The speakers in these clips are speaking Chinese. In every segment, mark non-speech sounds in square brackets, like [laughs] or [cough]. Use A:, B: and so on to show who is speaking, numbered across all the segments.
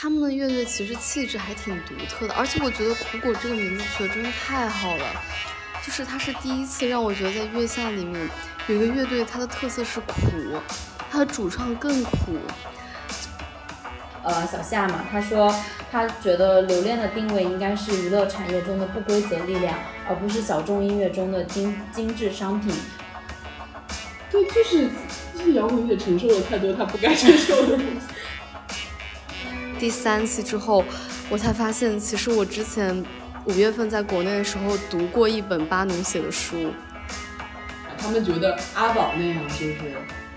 A: 他们的乐队其实气质还挺独特的，而且我觉得苦果这个名字取得真的太好了，就是它是第一次让我觉得在月下里面有一个乐队，它的特色是苦，它的主唱更苦。
B: 呃，小夏嘛，他说他觉得留恋的定位应该是娱乐产业中的不规则力量，而不是小众音乐中的精精致商品。
C: 对，就是就是摇滚乐承受了太多他不该承受的东西。
A: 第三期之后，我才发现，其实我之前五月份在国内的时候读过一本巴农写的书。
C: 他们觉得阿宝那样就是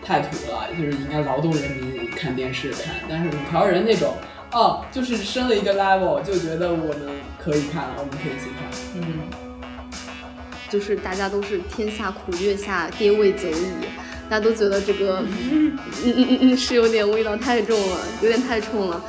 C: 太土了，就是应该劳动人民看电视看。但是五条人那种，哦，就是升 [laughs] 了一个 level，就觉得我们可以看了，我们可以去看。
B: 嗯，
A: 就是大家都是天下苦，月下爹味久矣。大家都觉得这个，嗯嗯嗯嗯，是有点味道太重了，有点太冲了。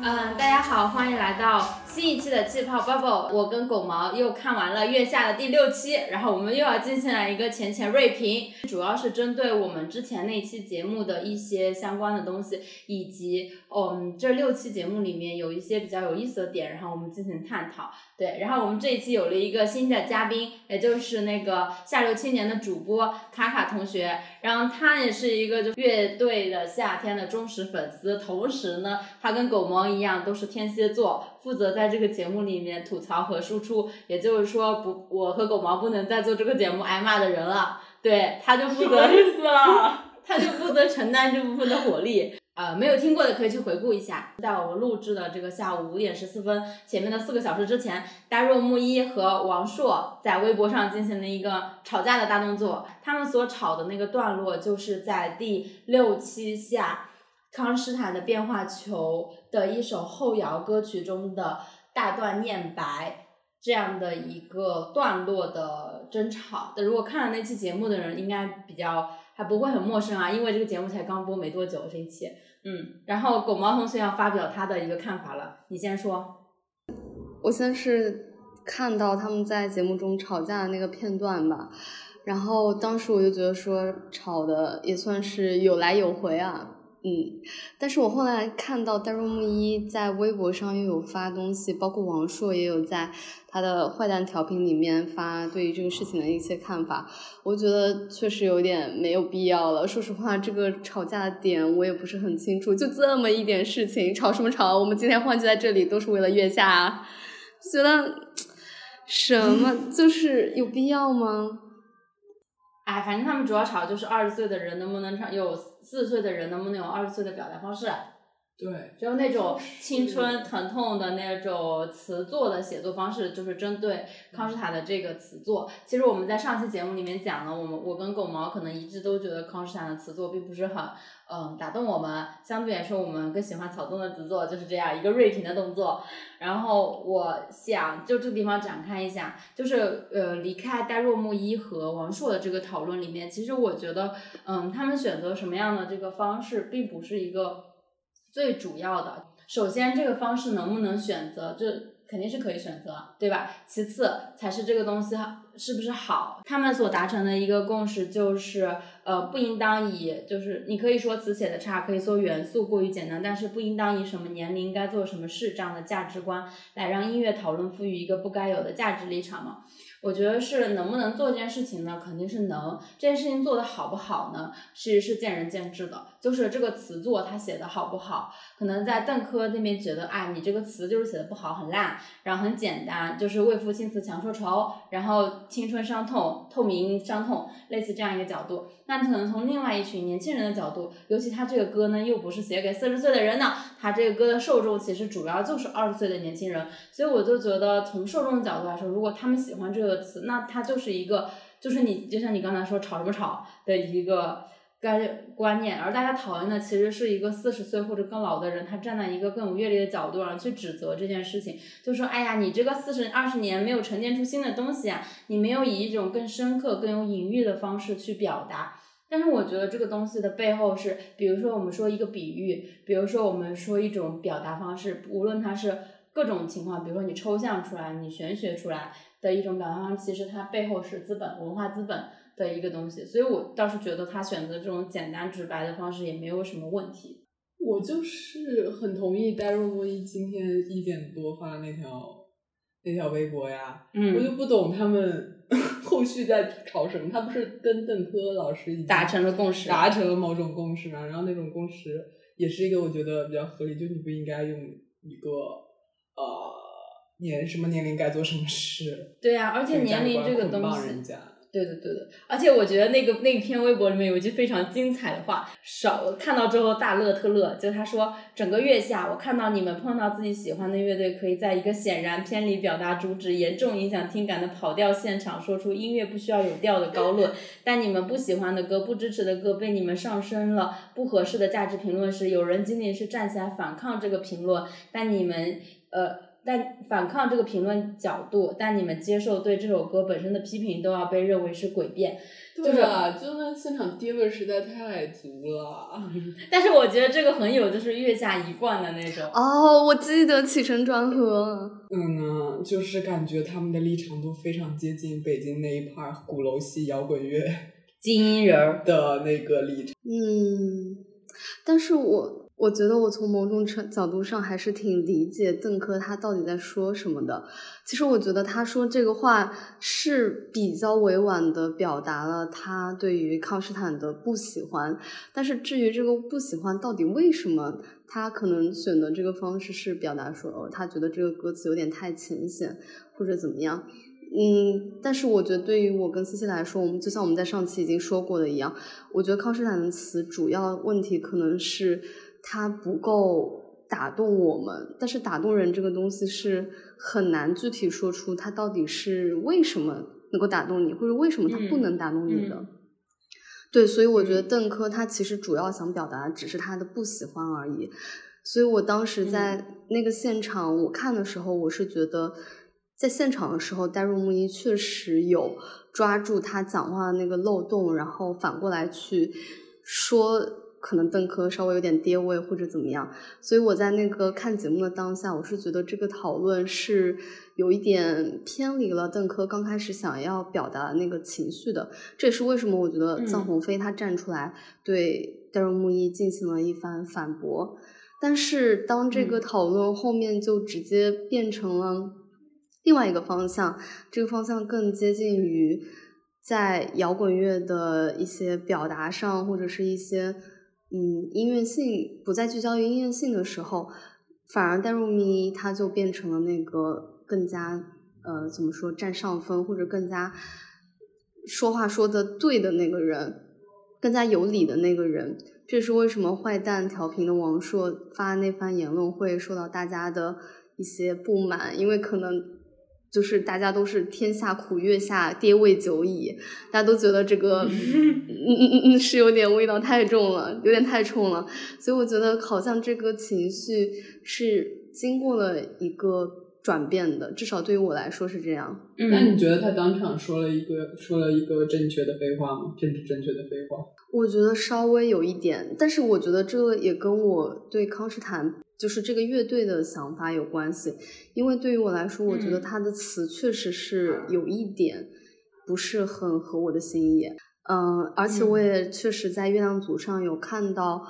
B: 嗯，大家好，欢迎来到新一期的气泡 bubble。我跟狗毛又看完了月下的第六期，然后我们又要进行了一个浅浅锐评，主要是针对我们之前那期节目的一些相关的东西，以及嗯这六期节目里面有一些比较有意思的点，然后我们进行探讨。对，然后我们这一期有了一个新的嘉宾，也就是那个下流青年的主播卡卡同学，然后他也是一个就乐队的夏天的忠实粉丝，同时呢，他跟狗毛一样都是天蝎座，负责在这个节目里面吐槽和输出，也就是说不，我和狗毛不能再做这个节目挨骂的人了，对，他就负责
C: 意思了？
B: 他就负责承担这部分的火力。呃，没有听过的可以去回顾一下，在我们录制的这个下午五点十四分前面的四个小时之前，大若木一和王硕在微博上进行了一个吵架的大动作。他们所吵的那个段落，就是在第六期下康斯坦的变化球的一首后摇歌曲中的大段念白这样的一个段落的争吵。如果看了那期节目的人，应该比较还不会很陌生啊，因为这个节目才刚播没多久这一期。嗯，然后狗毛同学要发表他的一个看法了，你先说。
A: 我先是看到他们在节目中吵架的那个片段吧，然后当时我就觉得说吵的也算是有来有回啊。嗯，但是我后来看到戴若木一在微博上又有发东西，包括王硕也有在他的坏蛋调频里面发对于这个事情的一些看法，我觉得确实有点没有必要了。说实话，这个吵架的点我也不是很清楚，就这么一点事情，吵什么吵？我们今天欢聚在这里都是为了月下，觉得什么就是有必要吗？
B: 哎，反正他们主要吵的就是二十岁的人能不能唱，有四岁的人能不能有二十岁的表达方式。
C: 对，
B: 就那种青春疼痛的那种词作的写作方式，就是针对康斯坦的这个词作。其实我们在上期节目里面讲了，我们我跟狗毛可能一致都觉得康斯坦的词作并不是很嗯打动我们，相对来说我们更喜欢草东的词作，就是这样一个锐评的动作。然后我想就这个地方展开一下，就是呃离开戴若木一和王朔的这个讨论里面，其实我觉得嗯他们选择什么样的这个方式，并不是一个。最主要的，首先这个方式能不能选择，这肯定是可以选择，对吧？其次才是这个东西是不是好。他们所达成的一个共识就是，呃，不应当以就是你可以说词写的差，可以说元素过于简单，但是不应当以什么年龄该做什么事这样的价值观来让音乐讨论赋予一个不该有的价值立场嘛。我觉得是能不能做这件事情呢？肯定是能。这件事情做得好不好呢？其实是见仁见智的。就是这个词作他写的好不好，可能在邓科那边觉得，哎，你这个词就是写的不好，很烂，然后很简单，就是为赋新词强说愁，然后青春伤痛，透明伤痛，类似这样一个角度。那可能从另外一群年轻人的角度，尤其他这个歌呢，又不是写给四十岁的人的，他这个歌的受众其实主要就是二十岁的年轻人，所以我就觉得从受众的角度来说，如果他们喜欢这个词，那它就是一个，就是你就像你刚才说吵什么吵的一个概观念，而大家讨厌的其实是一个四十岁或者更老的人，他站在一个更有阅历的角度上去指责这件事情，就说哎呀，你这个四十二十年没有沉淀出新的东西啊，你没有以一种更深刻、更有隐喻的方式去表达。但是我觉得这个东西的背后是，比如说我们说一个比喻，比如说我们说一种表达方式，无论它是各种情况，比如说你抽象出来，你玄学出来的一种表达方式，其实它背后是资本文化资本的一个东西。所以我倒是觉得他选择这种简单直白的方式也没有什么问题。
C: 我就是很同意戴若木一今天一点多发的那条那条微博呀，
B: 嗯
C: 我就不懂他们 [laughs] 后续在吵什么。他不是跟邓科老师已经
B: 达成了共识
C: 达成了某种共识嘛？然后那种共识也是一个我觉得比较合理，就你不应该用一个呃年什么年龄该做什么事，
B: 对呀、而且年龄这个东西。对的对的，而且我觉得那个那篇微博里面有一句非常精彩的话，少看到之后大乐特乐，就他说整个月下，我看到你们碰到自己喜欢的乐队，可以在一个显然偏离表达主旨、严重影响听感的跑调现场，说出音乐不需要有调的高论，[laughs] 但你们不喜欢的歌、不支持的歌被你们上升了不合适的价值评论时，有人仅仅是站起来反抗这个评论，但你们呃。但反抗这个评论角度，但你们接受对这首歌本身的批评，都要被认为是诡辩。
C: 对啊，就那现场爹味实在太足了。[laughs]
B: 但是我觉得这个很有就是月下一贯的那种。
A: 哦，我记得起承转合。
C: 嗯呢，就是感觉他们的立场都非常接近北京那一派儿鼓楼系摇滚乐
B: 精英人儿，
C: 的那个立场。
A: 嗯，但是我我觉得我从某种程角度上还是挺理解邓科他到底在说什么的。其实我觉得他说这个话是比较委婉的表达了他对于康斯坦的不喜欢，但是至于这个不喜欢到底为什么，他可能选的这个方式是表达说，哦，他觉得这个歌词有点太浅显，或者怎么样。嗯，但是我觉得对于我跟思琪来说，我们就像我们在上期已经说过的一样，我觉得康斯坦的词主要问题可能是它不够打动我们，但是打动人这个东西是很难具体说出它到底是为什么能够打动你，或者为什么它不
B: 嗯
A: 能打动你的。
B: 嗯
A: 对，所以我觉得邓科他其实主要想表达只是他的不喜欢而已。所以我当时在那个现场我看的时候，我是觉得在现场的时候，戴若木一确实有抓住他讲话的那个漏洞，然后反过来去说，可能邓科稍微有点跌位或者怎么样。所以我在那个看节目的当下，我是觉得这个讨论是有一点偏离了邓科刚开始想要表达那个情绪的。这也是为什么我觉得
B: 嗯
A: 臧鸿飞他站出来对戴若木一进行了一番反驳。但是当这个
B: 嗯
A: 讨论后面就直接变成了另外一个方向，这个方向更接近于在摇滚乐的一些表达上，或者是一些嗯音乐性不再聚焦于音乐性的时候，反而戴若木一他就变成了那个更加呃怎么说占上风，或者更加说话说的对的那个人，更加有理的那个人。这是为什么坏蛋调频的王朔发那番言论会受到大家的一些不满，因为可能就是大家都是天下苦月下爹味久矣，大家都觉得这个 [laughs] 嗯嗯嗯嗯是有点味道太重了，有点太冲了，所以我觉得好像这个情绪是经过了一个转变的，至少对于我来说是这样。
B: 嗯，
C: 那你觉得他当场说了一个说了一个正确的废话吗？政治正确的废话？
A: 我觉得稍微有一点，但是我觉得这也跟我对康斯坦就是这个乐队的想法有关系。因为对于我来说，我觉得
B: 嗯
A: 他的词确实是有一点不是很合我的心意。嗯，而且我
B: 嗯
A: 也确实在月亮组上有看到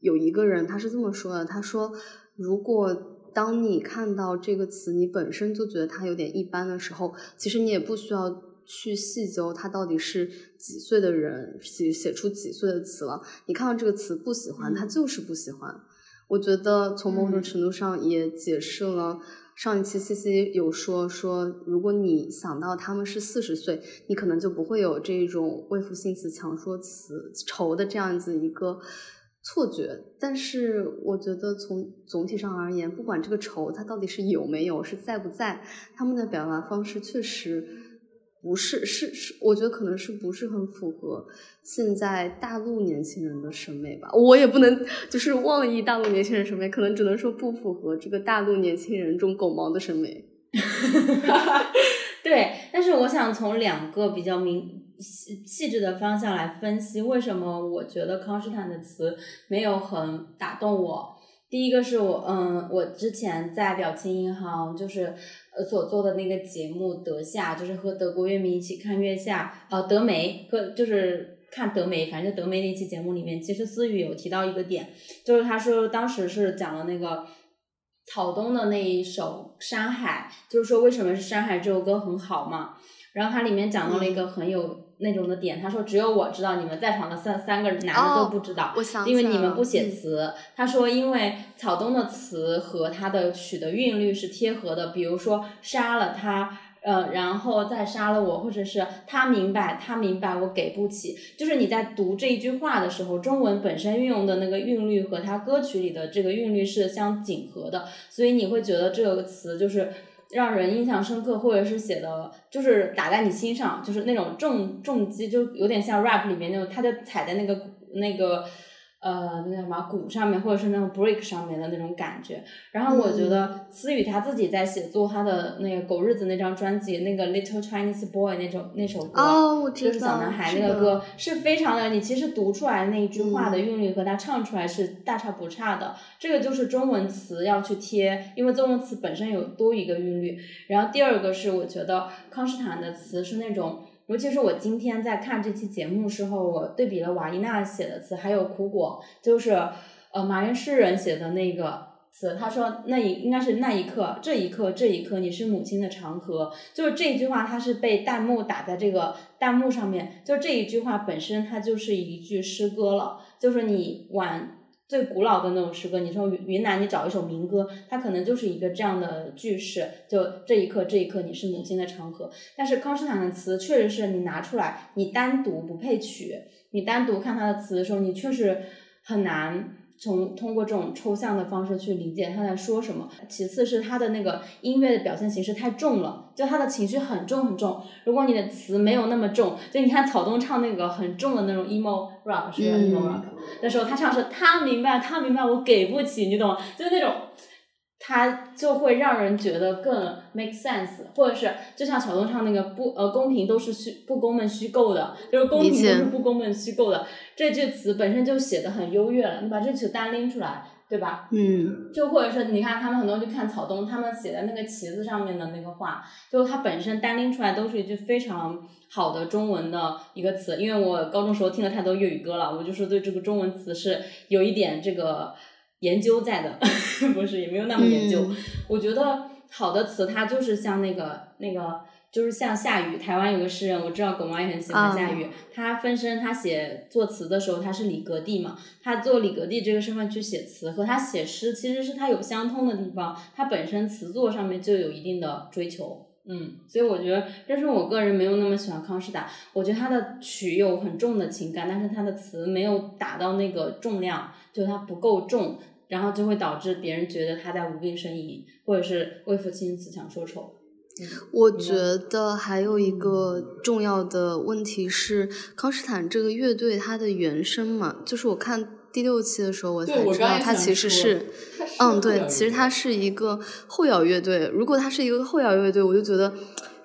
A: 有一个人他是这么说的，他说如果当你看到这个词，你本身就觉得它有点一般的时候，其实你也不需要去细究他到底是几岁的人写写出几岁的词了。你看到这个词不喜欢，它
B: 嗯
A: 就是不喜欢。我觉得从某种
B: 嗯
A: 程度上也解释了上一期 C C 有说说，如果你想到他们是四十岁，你可能就不会有这种为赋新词强说词愁的这样子一个错觉。但是我觉得从总体上而言，不管这个愁它到底是有没有，是在不在，他们的表达方式确实不是是是，我觉得可能是不是很符合现在大陆年轻人的审美吧。我也不能就是妄议大陆年轻人审美，可能只能说不符合这个大陆年轻人中狗毛的审美。[laughs]
B: 对，但是我想从两个比较明细细致的方向来分析，为什么我觉得康斯坦的词没有很打动我。第一个是我，嗯，我之前在表情银行就是呃所做的那个节目《德夏》，就是和德国乐迷一起看月下，呃，德梅和就是看德梅，反正德梅那期节目里面，其实思雨有提到一个点，就是他说当时是讲了那个草东的那一首《山海》，就是说为什么是《山海》这首歌很好嘛。然后它里面讲到了一个很有那种的点，他说只有我知道，你们在场的三三个男的都不知道，因为你们不写
A: 嗯
B: 词。他说因为草东的词和他的曲的韵律是贴合的，比如说杀了他。呃，然后再杀了我，或者是他明白，他明白我给不起。就是你在读这一句话的时候，中文本身运用的那个韵律和他歌曲里的这个韵律是相紧合的，所以你会觉得这个词就是让人印象深刻，或者是写的就是打在你心上，就是那种重重击，就有点像 rap 里面那种，他就踩在那个那个呃那叫什么鼓上面，或者是那种 break 上面的那种感觉。然后我觉得思雨他自己在写作他的那个《狗日子》那张专辑，那个 Little Chinese Boy 那首那首歌，
A: 哦我知
B: 就是小男孩那个歌，是非常的，你其实读出来那一句话的韵律和他唱出来是大差不差的。这个就是中文词要去贴，因为中文词本身有多一个韵律。然后第二个是我觉得康斯坦的词是那种。尤其是我今天在看这期节目时候，我对比了瓦伊娜写的词，还有苦果，就是呃马原诗人写的那个词。他说那一应该是那一刻，这一刻，这一刻，你是母亲的长河。就是这一句话，它是被弹幕打在这个弹幕上面。就这一句话本身，它就是一句诗歌了。就是你往最古老的那种诗歌，你说云云南，你找一首民歌，它可能就是一个这样的句式，就这一刻，这一刻，你是母亲的长河。但是康斯坦的词确实是你拿出来，你单独不配曲，你单独看他的词的时候，你确实很难从通过这种抽象的方式去理解他在说什么。其次是他的那个音乐的表现形式太重了，就他的情绪很重很重。如果你的词没有那么重，就你看草东唱那个很重的那种 emo rock 是叫 emo
A: 嗯
B: rock 的时候，他唱是他明白，他明白我给不起，你懂吗？就是那种。他就会让人觉得更 make sense，或者是就像小东唱那个不呃公平都是虚不公们虚构的，就是公平都是不公们虚构的，这句词本身就写的很优越了，你把这曲单拎出来，对吧？
A: 嗯
B: 就或者是你看他们很多人去看草东，他们写的那个旗子上面的那个话，就它本身单拎出来都是一句非常好的中文的一个词。因为我高中时候听了太多粤语歌了，我就是对这个中文词是有一点这个研究在的，[laughs] 不是也没有那么研究。
A: 嗯
B: 我觉得好的词它就是像那个那个。就是像夏雨，台湾有个诗人，我知道狗毛也很喜欢夏雨。他分身，他写作词的时候，他是李格弟嘛，他做李格弟这个身份去写词，和他写诗其实是他有相通的地方，他本身词作上面就有一定的追求。嗯，所以我觉得，但是我个人没有那么喜欢康士达，我觉得他的曲有很重的情感，但是他的词没有达到那个重量，就他不够重，然后就会导致别人觉得他在无病呻吟，或者是为父亲自强说愁。
A: 我觉得还有一个重要的问题是，康斯坦这个乐队它的原声嘛，就是我看第六期的时候我才知道，它其实是，嗯，对，其实它是一个后摇乐队。如果它是一个后摇乐队，我就觉得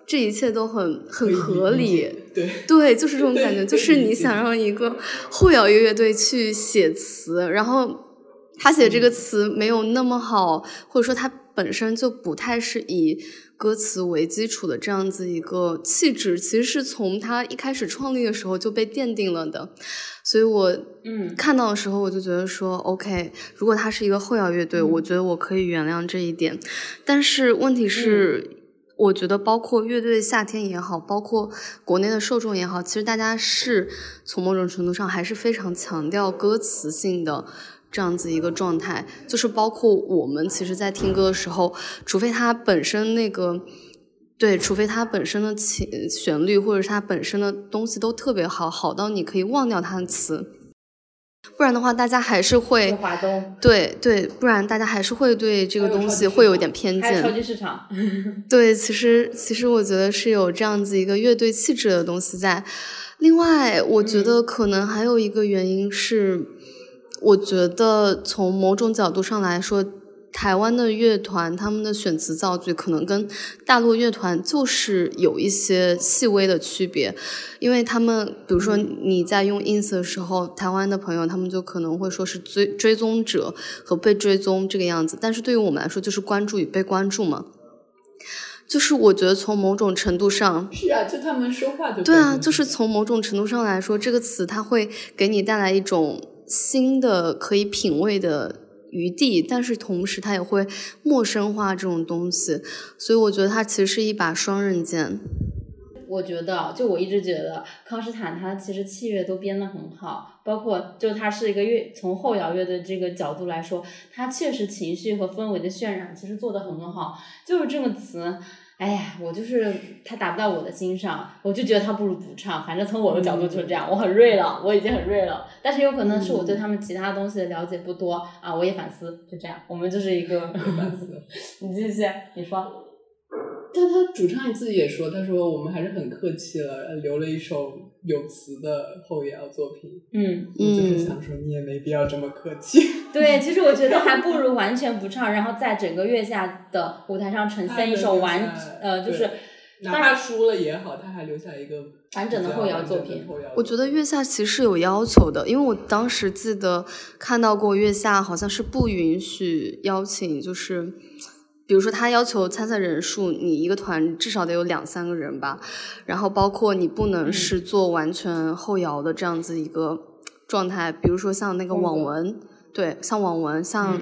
A: 这一切都很很合理。
C: 对，
A: 对，就是这种感觉，就是你想让一个后摇乐队去写词，然后他写这个词没有那么好，或者说他本身就不太是以歌词为基础的这样子一个气质，其实是从他一开始创立的时候就被奠定了的。所以我
B: 嗯
A: 看到的时候，我就觉得说，OK，如果他是一个后摇乐队，我觉得我可以原谅这一点。但是问题是，我觉得包括乐队夏天也好，包括国内的受众也好，其实大家是从某种程度上还是非常强调歌词性的。这样子一个状态，就是包括我们其实，在听歌的时候，除非它本身那个，对，除非它本身的情旋律或者是它本身的东西都特别好，好到你可以忘掉它的词，不然的话，大家还是会对对，不然大家还是会对这个东西会有一点偏
B: 还有超
A: 见。
B: 级市场。
A: 对，其实其实我觉得是有这样子一个乐队气质的东西在。另外，我觉得可能还有一个原因是，我觉得从某种角度上来说，台湾的乐团他们的选词造句可能跟大陆乐团就是有一些细微的区别，因为他们比如说你在用 ins 的时候，台湾的朋友他们就可能会说是追追踪者和被追踪这个样子，但是对于我们来说就是关注与被关注嘛。就是我觉得从某种程度上，
C: 是啊，就他们说话就
A: 对啊，就是从某种程度上来说，这个词它会给你带来一种新的可以品味的余地，但是同时它也会陌生化这种东西，所以我觉得它其实是一把双刃剑。
B: 我觉得，就我一直觉得康斯坦他其实器乐都编得很好，包括就他是一个乐，从后摇乐的这个角度来说，他确实情绪和氛围的渲染其实做得很好。就是这个词，哎呀，我就是他打不到我的心上，我就觉得他不如不唱。反正从我的角度就是这样，我很锐了，我已经很锐了。但是有可能是我对他们其他东西的了解不多啊，我也反思，就这样，我们就是一个 [laughs]
C: 反思。[laughs]
B: 你继续，你说。
C: 但他主唱自己也说，他说我们还是很客气了，留了一首有词的后摇作品。
B: 嗯，
C: 就是想说你也没必要这么客气。[laughs]
B: 对，其实我觉得还不如完全不唱，然后在整个月下的舞台上呈现一首完，呃，就是
C: 哪怕输了也好，他还留下一个
B: 完整的后摇作品。
A: 我觉得月下其实有要求的，因为我当时记得看到过月下好像是不允许邀请，就是。比如说，他要求参赛人数，你一个团至少得有两三个人吧，然后包括你不能是做完全后摇的这样子一个状态。比如说像那个网文，对，像网文，像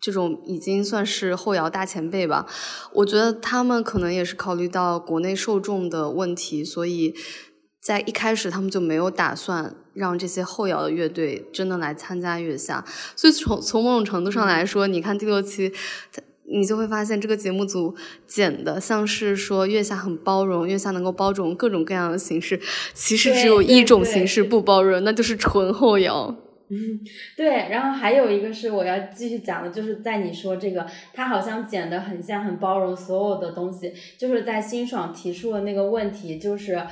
A: 这种已经算是后摇大前辈吧。我觉得他们可能也是考虑到国内受众的问题，所以在一开始他们就没有打算让这些后摇的乐队真的来参加月下。所以从从某种程度上来说，你看第六期。你就会发现这个节目组剪的像是说月下很包容，月下能够包容各种各样的形式，其实只有一种形式不包容，那就是纯后摇。
B: 嗯，对。然后还有一个是我要继续讲的，就是在你说这个，他好像剪的很像很包容所有的东西，就是在辛爽提出的那个问题，就是。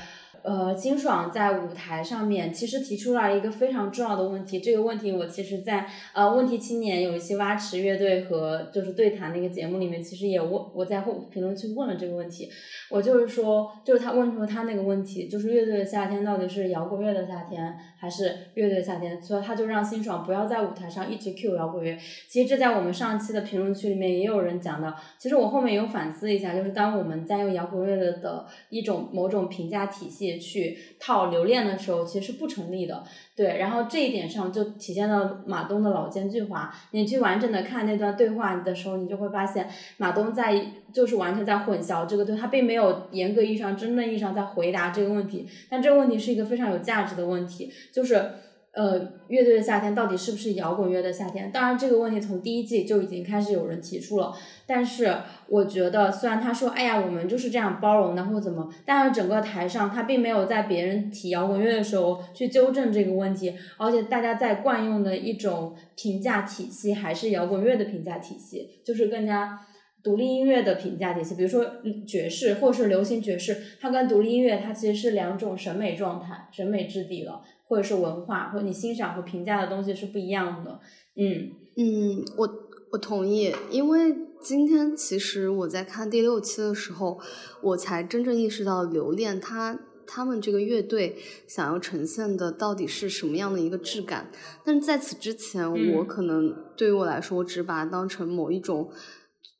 B: 呃，金爽在舞台上面其实提出了一个非常重要的问题。这个问题我其实，在呃问题青年有一期蛙池乐队和就是对谈那个节目里面，其实也问我在后评论区问了这个问题。我就是说，就是他问出他那个问题，就是乐队的夏天到底是摇滚乐的夏天还是乐队的夏天？所以他就让辛爽不要在舞台上一直 Q 摇滚乐。其实这在我们上期的评论区里面也有人讲到。其实我后面有反思一下，就是当我们在用摇滚乐的的一种某种评价体系。去套留恋的时候，其实是不成立的。对，然后这一点上就体现到马东的老奸巨猾。你去完整的看那段对话的时候，你就会发现马东在就是完全在混淆这个对，他并没有严格意义上、真正意义上在回答这个问题。但这个问题是一个非常有价值的问题，就是。呃，乐队的夏天到底是不是摇滚乐的夏天？当然，这个问题从第一季就已经开始有人提出了。但是，我觉得虽然他说“哎呀，我们就是这样包容的”或怎么，但是整个台上他并没有在别人提摇滚乐的时候去纠正这个问题，而且大家在惯用的一种评价体系还是摇滚乐的评价体系，就是更加独立音乐的评价体系。比如说爵士或是流行爵士，它跟独立音乐它其实是两种审美状态、审美质地了。或者是文化，或者你欣赏和评价的东西是不一样的。嗯
A: 嗯，我我同意，因为今天其实我在看第六期的时候，我才真正意识到留恋他他们这个乐队想要呈现的到底是什么样的一个质感。但是在此之前，我可能对于我来说，我只把它当成某一种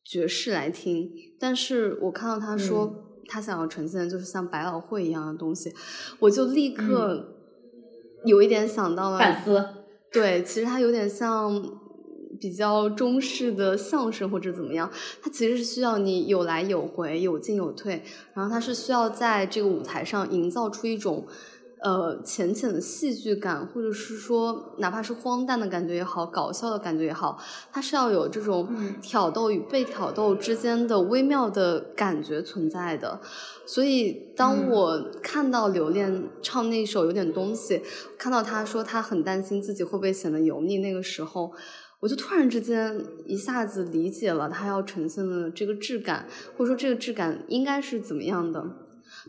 A: 爵士来听。但是我看到他说他想要呈现的就是像百老汇一样的东西，我就立刻。有一点想到了
B: 反思，
A: 对，其实它有点像比较中式的相声或者怎么样，它其实是需要你有来有回，有进有退，然后它是需要在这个舞台上营造出一种。呃，浅浅的戏剧感，或者是说，哪怕是荒诞的感觉也好，搞笑的感觉也好，它是要有这种挑逗与被挑逗之间的微妙的感觉存在的。所以，当我看到刘恋唱那首有点东西，看到他说他很担心自己会不会显得油腻，那个时候，我就突然之间一下子理解了他要呈现的这个质感，或者说这个质感应该是怎么样的。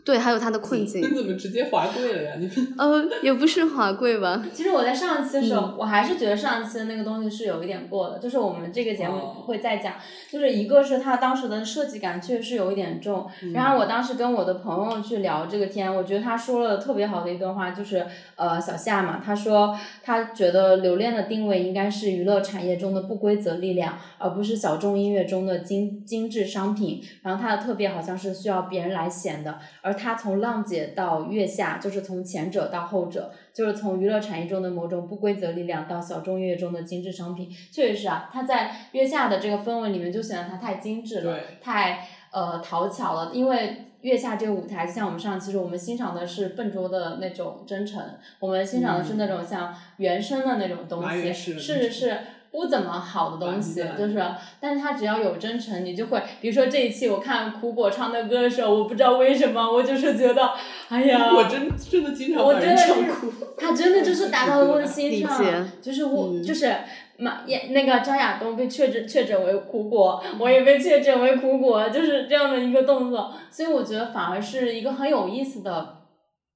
A: 对，还有他的困境。
C: 你怎么直接滑跪了呀？你
A: 呃，也不是滑跪吧。[laughs]
B: 其实我在上一期的时候，
A: 嗯
B: 我还是觉得上一期的那个东西是有一点过的，就是我们这个节目
C: 不
B: 会再讲，就是一个是他当时的设计感确实是有一点重，然后我当时跟我的朋友去聊这个天，我觉得他说了特别好的一段话，就是呃小夏嘛，他说他觉得留恋的定位应该是娱乐产业中的不规则力量，而不是小众音乐中的精精致商品。然后它的特别好像是需要别人来显的，而他从浪姐到月下，就是从前者到后者，就是从娱乐产业中的某种不规则力量到小众音乐中的精致商品。确实是啊，他在月下的这个氛围里面就显得他太精致了，太呃讨巧了，因为。月下这个舞台，像我们上期说，我们欣赏的是笨拙的那种真诚，我们欣赏的是那种像原声的那种东西，是是不怎么好的东西就是，但是他只要有真诚，你就会，比如说这一期我看苦果唱的歌的时候，我不知道为什么，我就是觉得，哎呀，
C: 我真真的经常
B: 我
C: 把人
B: 真的
C: 唱哭。
B: 他真的就是达到了我的心上，就是我、
A: 嗯
B: 就是马也那个张亚东被确诊确诊为苦果，我也被确诊为苦果，就是这样的一个动作，所以我觉得反而是一个很有意思的。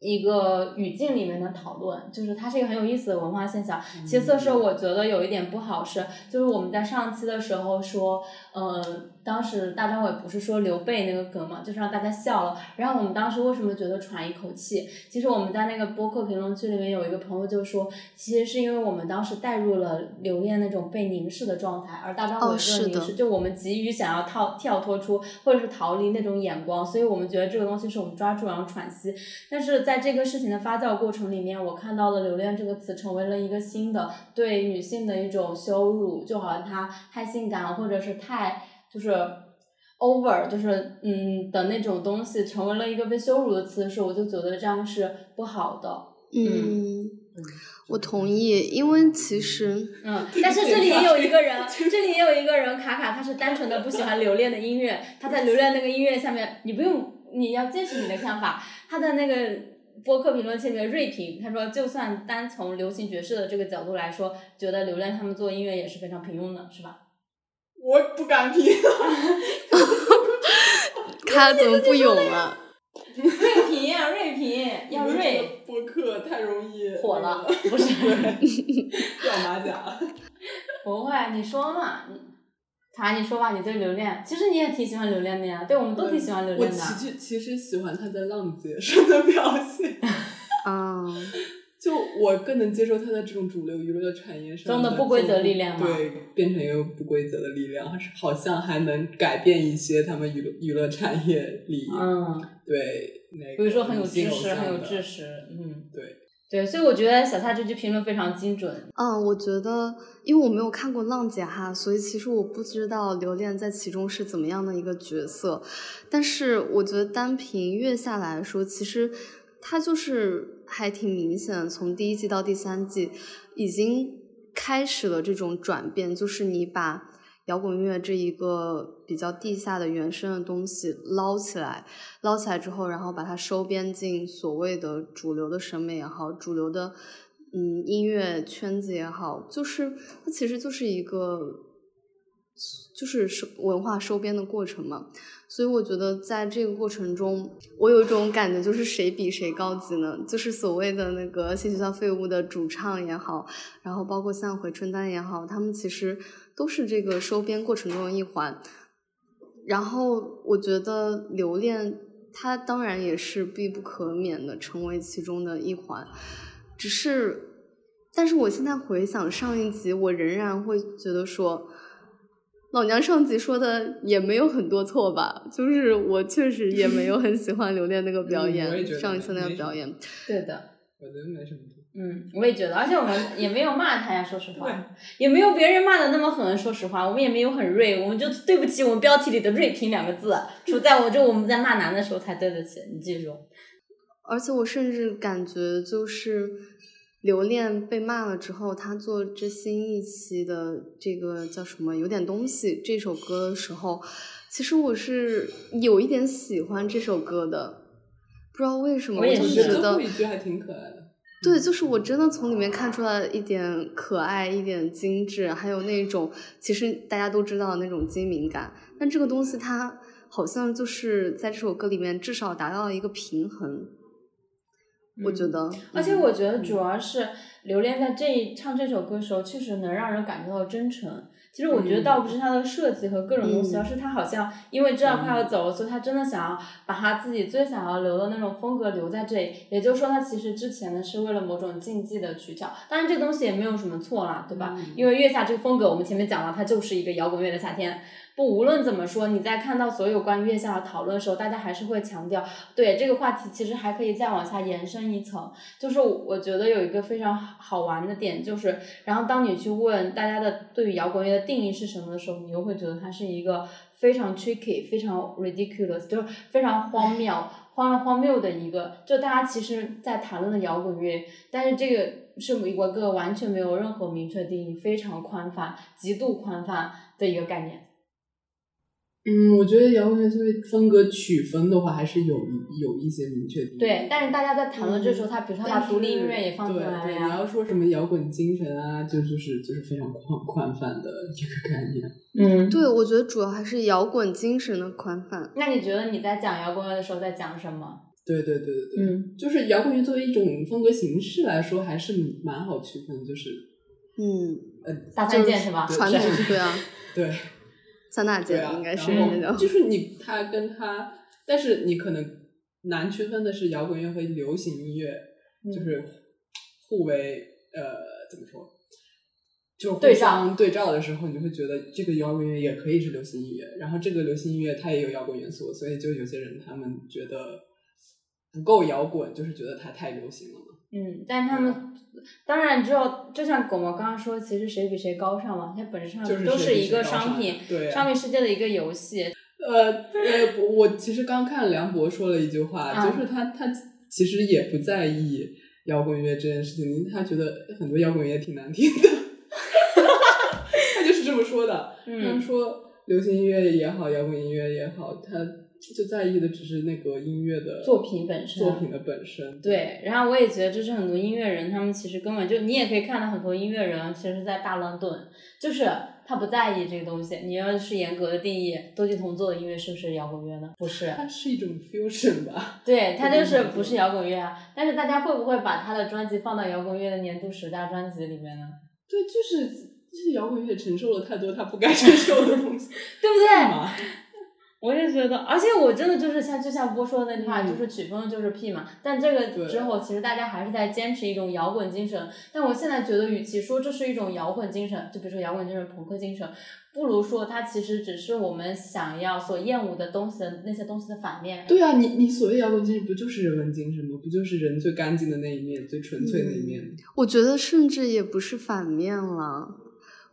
B: 一个语境里面的讨论，就是它是一个很有意思的文化现象。其次是我觉得有一点不好是，就是我们在上期的时候说，呃，当时大张伟不是说刘备那个梗嘛，就是让大家笑了。然后我们当时为什么觉得喘一口气？其实我们在那个播客评论区里面有一个朋友就说，其实是因为我们当时带入了刘恋那种被凝视的状态，而大张伟
A: 哦
B: 这个凝视，就我们急于想要跳跳脱出或者是逃离那种眼光，所以我们觉得这个东西是我们抓住然后喘息。但是在这个事情的发酵过程里面，我看到了“留恋”这个词成为了一个新的对女性的一种羞辱，就好像她太性感或者是太就是 over，就是嗯的那种东西，成为了一个被羞辱的词的时候，我就觉得这样是不好的。
A: 嗯，我同意，因为其实
B: 嗯，[laughs] 但是这里也有一个人，这里也有一个人卡卡，他是单纯的不喜欢留恋的音乐，他在留恋那个音乐下面，你不用，你要坚持你的看法，他在那个。播客评论区里面锐评，他说，就算单从流行爵士的这个角度来说，觉得留恋他们做音乐也是非常平庸的，是吧？
C: 我不敢评。[laughs]
A: 他怎么不勇了？
B: 锐评啊，锐评，要
C: 你们这
B: 锐。
C: 个播客太容易
B: 火了不是 [laughs]
C: 掉马甲。
B: 不会，你说嘛，你，卡，你说吧，你对留恋，其实你也挺喜欢留恋的呀，对，我们都挺喜欢留
C: 我
B: 恋的。
C: 其实其实喜欢他在浪姐上的表现，
A: 啊，[laughs]
C: 就我更能接受他在这种主流娱乐产业上
B: 中的不规则力量嘛
C: 对，变成一个不规则的力量，还是好像还能改变一些他们娱乐娱乐产业里、
B: 嗯，
C: 对那个，
B: 比如说很有知识，很有知识，嗯，
C: 对。
B: 对，所以我觉得小夏这句评论非常精准。
A: 嗯，我觉得，因为我没有看过《浪姐》哈，所以其实我不知道刘恋在其中是怎么样的一个角色。但是我觉得单凭月下来说，其实他就是还挺明显，从第一季到第三季已经开始了这种转变，就是你把摇滚乐这一个比较地下的原生的东西捞起来，捞起来之后，然后把它收编进所谓的主流的审美也好，主流的嗯音乐圈子也好，就是它其实就是一个就是收文化收编的过程嘛。所以我觉得在这个过程中，我有一种感觉，就是谁比谁高级呢？就是所谓的那个新学校废物的主唱也好，然后包括像回春丹也好，他们其实都是这个收编过程中的一环。然后我觉得留恋，它当然也是必不可免的成为其中的一环，只是，但是我现在回想上一集，我仍然会觉得说。老娘上集说的也没有很多错吧，就是我确实也没有很喜欢留恋那个表
C: 嗯
A: 演，上一次那个表演，
B: 对的，
C: 我觉得没什么。
B: 嗯，我也觉得，而且我们也没有骂他呀，说实话，也没有别人骂的那么狠。说实话，我们也没有很锐，我们就对不起我们标题里的“锐评”两个字，处在我就我们在骂男的时候才对得起。你记住。
A: 而且我甚至感觉就是刘恋被骂了之后，他做这新一期的这个叫什么有点东西这首歌的时候，其实我是有一点喜欢这首歌的，不知道为什么，
B: 我也
A: 就是觉
C: 最后
A: 得
C: 一句还挺可爱的。
A: 对，就是我真的从里面看出来一点可爱，一点精致，还有那种其实大家都知道的那种精明感。但这个东西它好像就是在这首歌里面至少达到了一个平衡。我觉得，
B: 而且我觉得主要是留恋在这唱这首歌的时候，确实能让人感觉到真诚。其实我觉得倒不是他的设计和各种东西，而是他好像因为知道快要走了，所以他真的想要把他自己最想要留的那种风格留在这里。也就是说，他其实之前呢是为了某种竞技的取巧，当然这东西也没有什么错啦，对吧？因为月下这个风格，我们前面讲了，它就是一个摇滚乐的夏天。不，无论怎么说，你在看到所有关于月下的讨论的时候，大家还是会强调，对这个话题其实还可以再往下延伸一层。就是我觉得有一个非常好玩的点，就是然后当你去问大家的对于摇滚乐的定义是什么的时候，你又会觉得它是一个非常 tricky、非常 ridiculous，就是非常荒谬、荒荒荒谬的一个，就大家其实在谈论的摇滚乐，但是这个是一个完全没有任何明确定义、非常宽泛、极度宽泛的一个概念。
C: 嗯，我觉得摇滚乐作为风格曲风的话，还是有有一些明确的。
B: 对，但是大家在谈论这时候，他比如说他把独立音乐也放进来
C: 了呀。你要说什么摇滚精神啊，就就是就是非常宽宽泛的一个概念。
B: 嗯，
A: 对，我觉得主要还是摇滚精神的宽泛。
B: 那你觉得你在讲摇滚乐的时候在讲什么？
C: 对对对对对，
B: 嗯，
C: 就是摇滚乐作为一种风格形式来说，还是蛮好区分，就是
A: 嗯
C: 呃
B: 大三件是吧？
A: 传统对啊，[laughs]
C: 对。
A: 三大件应该是那种，
C: 就是你他跟他，但是你可能难区分的是摇滚乐和流行音乐，就是互为呃怎么说，就互相对照的时候，你就会觉得这个摇滚乐也可以是流行音乐，然后这个流行音乐它也有摇滚元素，所以就有些人他们觉得不够摇滚，就是觉得它太流行了嘛。
B: 嗯，但他们当然之后，就像狗毛刚刚说，其实谁比谁高尚嘛，它本质上都
C: 是
B: 一个商品，商品世界的一个游戏。[laughs]
C: 呃呃，我其实刚看梁博说了一句话，就是他他其实也不在意摇滚乐这件事情，因为他觉得很多摇滚乐挺难听的，[laughs] 他就是这么说的。他说流行音乐也好，摇滚音乐也好，他。就在意的只是那个音乐的
B: 作品本身，
C: 作品的本身。
B: 对，然后我也觉得就是很多音乐人，他们其实根本就你也可以看到很多音乐人，其实，在大乱炖，就是他不在意这个东西。你要是严格的定义，窦靖童做的音乐是不是摇滚乐呢？不是，
C: 它是一种 fusion 吧？
B: 对，它就是不是摇滚乐啊。但是大家会不会把他的专辑放到摇滚乐的年度十大专辑里面呢？
C: 对，就是就是摇滚乐承受了太多他不该承受的东西，[laughs]
B: 对不对？我也觉得，而且我真的就是像就像波说的那句话，就是曲风就是屁嘛。但这个之后，其实大家还是在坚持一种摇滚精神。但我现在觉得，与其说这是一种摇滚精神，就比如说摇滚精神、朋克精神，不如说它其实只是我们想要所厌恶的东西的那些东西的反面。
C: 对啊，你你所谓摇滚精神，不就是人文精神吗？不就是人最干净的那一面、最纯粹的一面？
A: 我觉得甚至也不是反面了，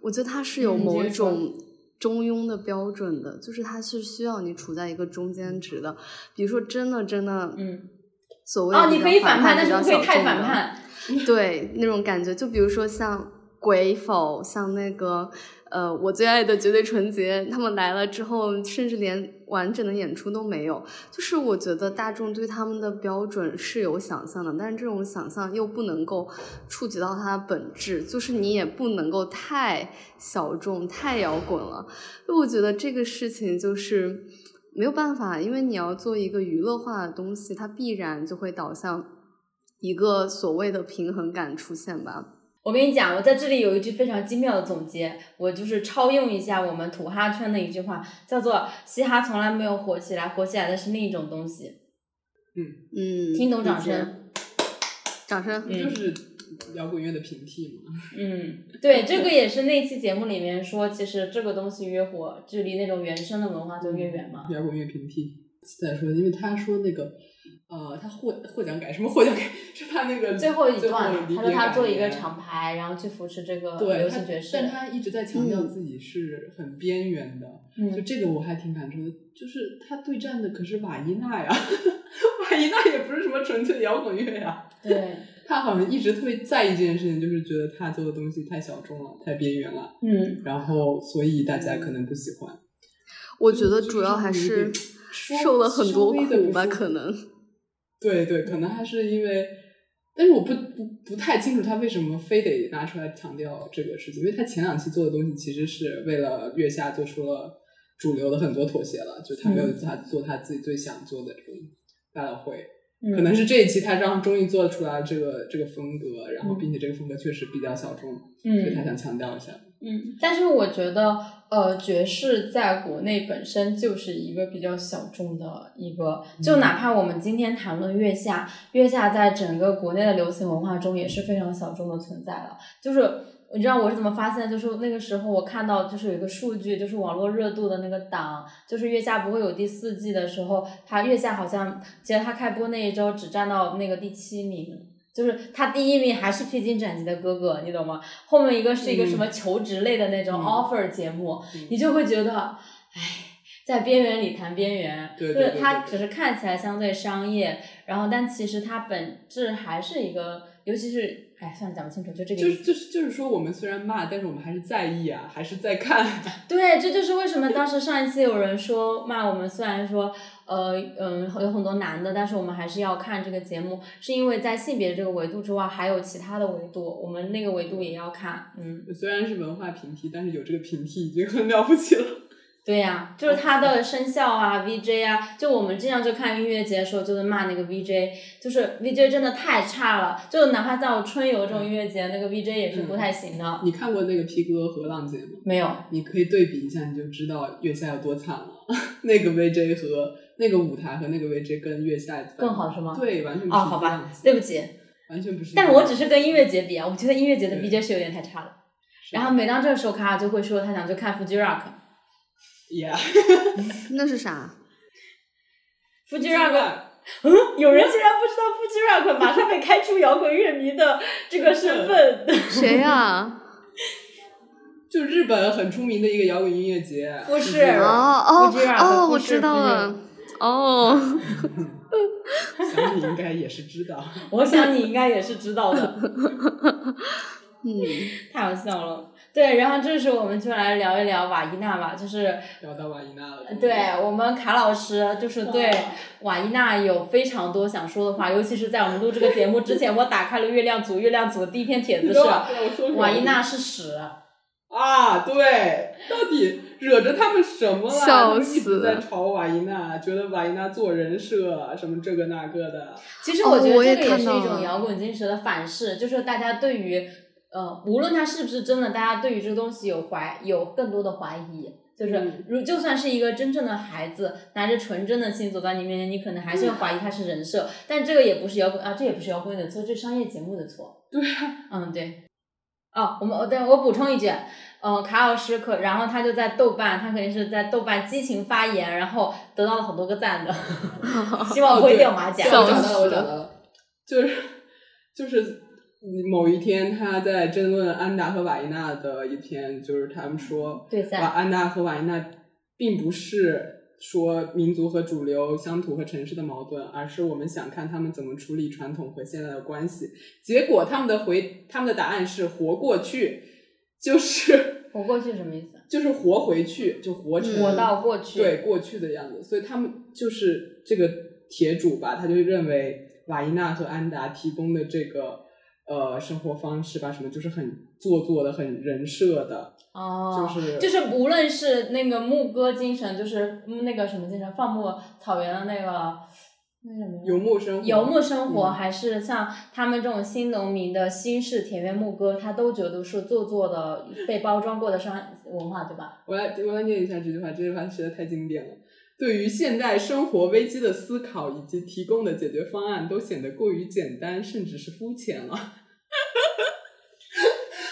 A: 我觉得它是有某一种。中庸的标准的，就是它是需要你处在一个中间值的。比如说，真的真的，
B: 嗯，
A: 所谓的
B: 你可以反叛，
A: 但
B: 是不可以太反叛。[laughs]
A: 对，那种感觉，就比如说像鬼否，像那个。呃，我最爱的绝对纯洁，他们来了之后，甚至连完整的演出都没有。就是我觉得大众对他们的标准是有想象的，但是这种想象又不能够触及到它的本质，就是你也不能够太小众、太摇滚了。就我觉得这个事情就是没有办法，因为你要做一个娱乐化的东西，它必然就会导向一个所谓的平衡感出现吧。
B: 我跟你讲，我在这里有一句非常精妙的总结，我就是超用一下我们土哈圈的一句话，叫做“嘻哈从来没有火起来，火起来的是另一种东西。”
C: 嗯
A: 嗯，
B: 听懂掌声，
A: 掌声，
C: 不就是摇滚乐的平替嘛？[laughs]
B: 嗯，对，这个也是那期节目里面说，其实这个东西越火，距离那种原生的文化就越远嘛。
C: 摇滚乐平替，再说，因为他说那个。呃，他获获奖感什么获奖感？是他那个
B: 最后
C: 一
B: 段，他说他做一个厂牌，然后去扶持这个流行爵士。
C: 但他一直在强调自己是很边缘的，就这个我还挺感触的。就是他对战的可是瓦伊娜呀，[laughs] 瓦伊娜也不是什么纯粹摇滚乐呀。
B: 对，[laughs]
C: 他好像一直特别在意这件事情，就是觉得他做的东西太小众了，太边缘了。
B: 嗯，
C: 然后所以大家可能不喜欢。
A: 我觉得主要还是受了很多苦吧，可能。
C: 对对，可能还是因为，但是我不不不太清楚他为什么非得拿出来强调这个事情，因为他前两期做的东西其实是为了月下做出了主流的很多妥协了，就他没有
B: 嗯
C: 他做他自己最想做的这种百老汇。
B: 嗯
C: 可能是这一期他让终于做出来这个这个风格，然后
B: 嗯
C: 并且这个风格确实比较小众，所以他
B: 嗯
C: 想强调一下。
B: 嗯，但是我觉得，呃，爵士在国内本身就是一个比较小众的一个，就哪怕我们今天谈论月下，月下在整个国内的流行文化中也是非常小众的存在了。就是你知道我是怎么发现？就是那个时候我看到就是有一个数据，就是网络热度的那个档，就是月下不会有第四季的时候，它月下好像其实它开播那一周只占到那个第七名。就是他第一名还是披荆斩棘的哥哥，你懂吗？后面一个是一个什么求职类的那种
C: 嗯。
B: offer 节目，
C: 嗯。
B: 你就会觉得，唉，在边缘里谈边缘，
C: 对
B: 就是
C: 对对对
B: 它只是看起来相对商业，然后但其实它本质还是一个，尤其是，哎，算了，讲不清楚，就这个
C: 就是
B: 意思。
C: 就是就是说，我们虽然骂，但是我们还是在意啊，还是在看。[laughs]
B: 对，这就是为什么当时上一期有人说骂我们，虽然说呃嗯有很多男的，但是我们还是要看这个节目，是因为在性别这个维度之外，还有其他的维度，我们那个维度也要看。嗯，
C: 虽然是文化平替，但是有这个平替已经很了不起了。
B: 对呀、就是他的声效啊，VJ 啊，就我们经常就看音乐节的时候，就是骂那个 VJ，就是 VJ 真的太差了，就哪怕在我春游这种音乐节，那个 VJ 也是不太行的。
C: 你看过那个 P 哥和浪姐吗？
B: 没有，
C: 你可以对比一下，你就知道月下有多惨了。[laughs] 那个 VJ 和那个舞台和那个 VJ 跟月下
B: 更好是吗
C: 对，完全不
B: 哦，
C: 是
B: 好吧对不起，
C: 完全不是
B: 但。是我只是跟音乐节比啊，我觉得音乐节的
C: 对
B: VJ 是有点太差了。然后每当这个时候，卡卡就会说他想去看 Fuji Rock。
C: ，Yeah，[laughs]
A: 那是啥
B: ？Fuji Rock，嗯，有人竟然不知道 Fuji Rock，马上被开除摇滚乐迷的这个身份。[laughs]
A: 谁呀、[laughs]
C: 就日本很出名的一个摇滚音乐节，
B: 富士
C: 就是
A: 哦哦哦，我知道了。哦，
C: 想你应该也是知道。
B: 我想你应该也是知道的。
A: 嗯，
B: 太好笑了。对，然后这时候我们就来聊一聊瓦伊娜吧，就是
C: 聊到瓦伊娜了。
B: 对我们卡老师就是对瓦伊娜有非常多想说的话，尤其是在我们录这个节目之前，[laughs] 我打开了月亮组，月亮组的第一篇帖子是瓦伊娜是屎。
C: 啊，对，到底惹着他们什么了？
A: 笑
C: 他们一直在吵瓦伊娜，觉得瓦伊娜做人设什么这个那个的。
B: 其实我觉得这个也是一种摇滚精神的反噬，就是大家对于呃，无论它是不是真的，大家对于这个东西有怀有更多的怀疑。就是
C: 嗯
B: 如就算是一个真正的孩子，拿着纯真的心走到你面前，你可能还是会怀疑他是人设。但这个也不是摇滚啊，这也不是摇滚乐的错，这是商业节目的错。
C: 对啊，[laughs]
B: 嗯，对。哦，我们哦，对我补充一句，嗯，卡老师可，然后他就在豆瓣，他肯定是在豆瓣激情发言，然后得到了很多个赞的，[laughs] 希望不会掉马甲。
C: 我找到了，我找到了，就是就是某一天他在争论安达和瓦伊娜的一篇，就是他们说瓦
B: 对赛，
C: 安达和瓦伊娜并不是说民族和主流、乡土和城市的矛盾，而是我们想看他们怎么处理传统和现代的关系。结果他们的回他们的答案是活过去，就是 [laughs]
B: 活过去什么意思？
C: 就是活回去，就活成、
B: 活到过去。
C: 对过去的样子。所以他们就是这个铁主吧，他就认为瓦伊娜和安达提供的这个呃生活方式吧，什么就是很做作的、很人设的，
B: 哦，
C: 就是
B: 就是无论是那个牧歌精神，就是嗯那个什么精神，放牧草原的那个那什么
C: 游牧生活。
B: 游牧生活，
C: 嗯
B: 还是像他们这种新农民的新式田园牧歌，他都觉得是做作的、被包装过的商文化，对吧？
C: 我来我来念一下这句话，这句话实在太经典了。对于现代生活危机的思考以及提供的解决方案，都显得过于简单，甚至是肤浅了。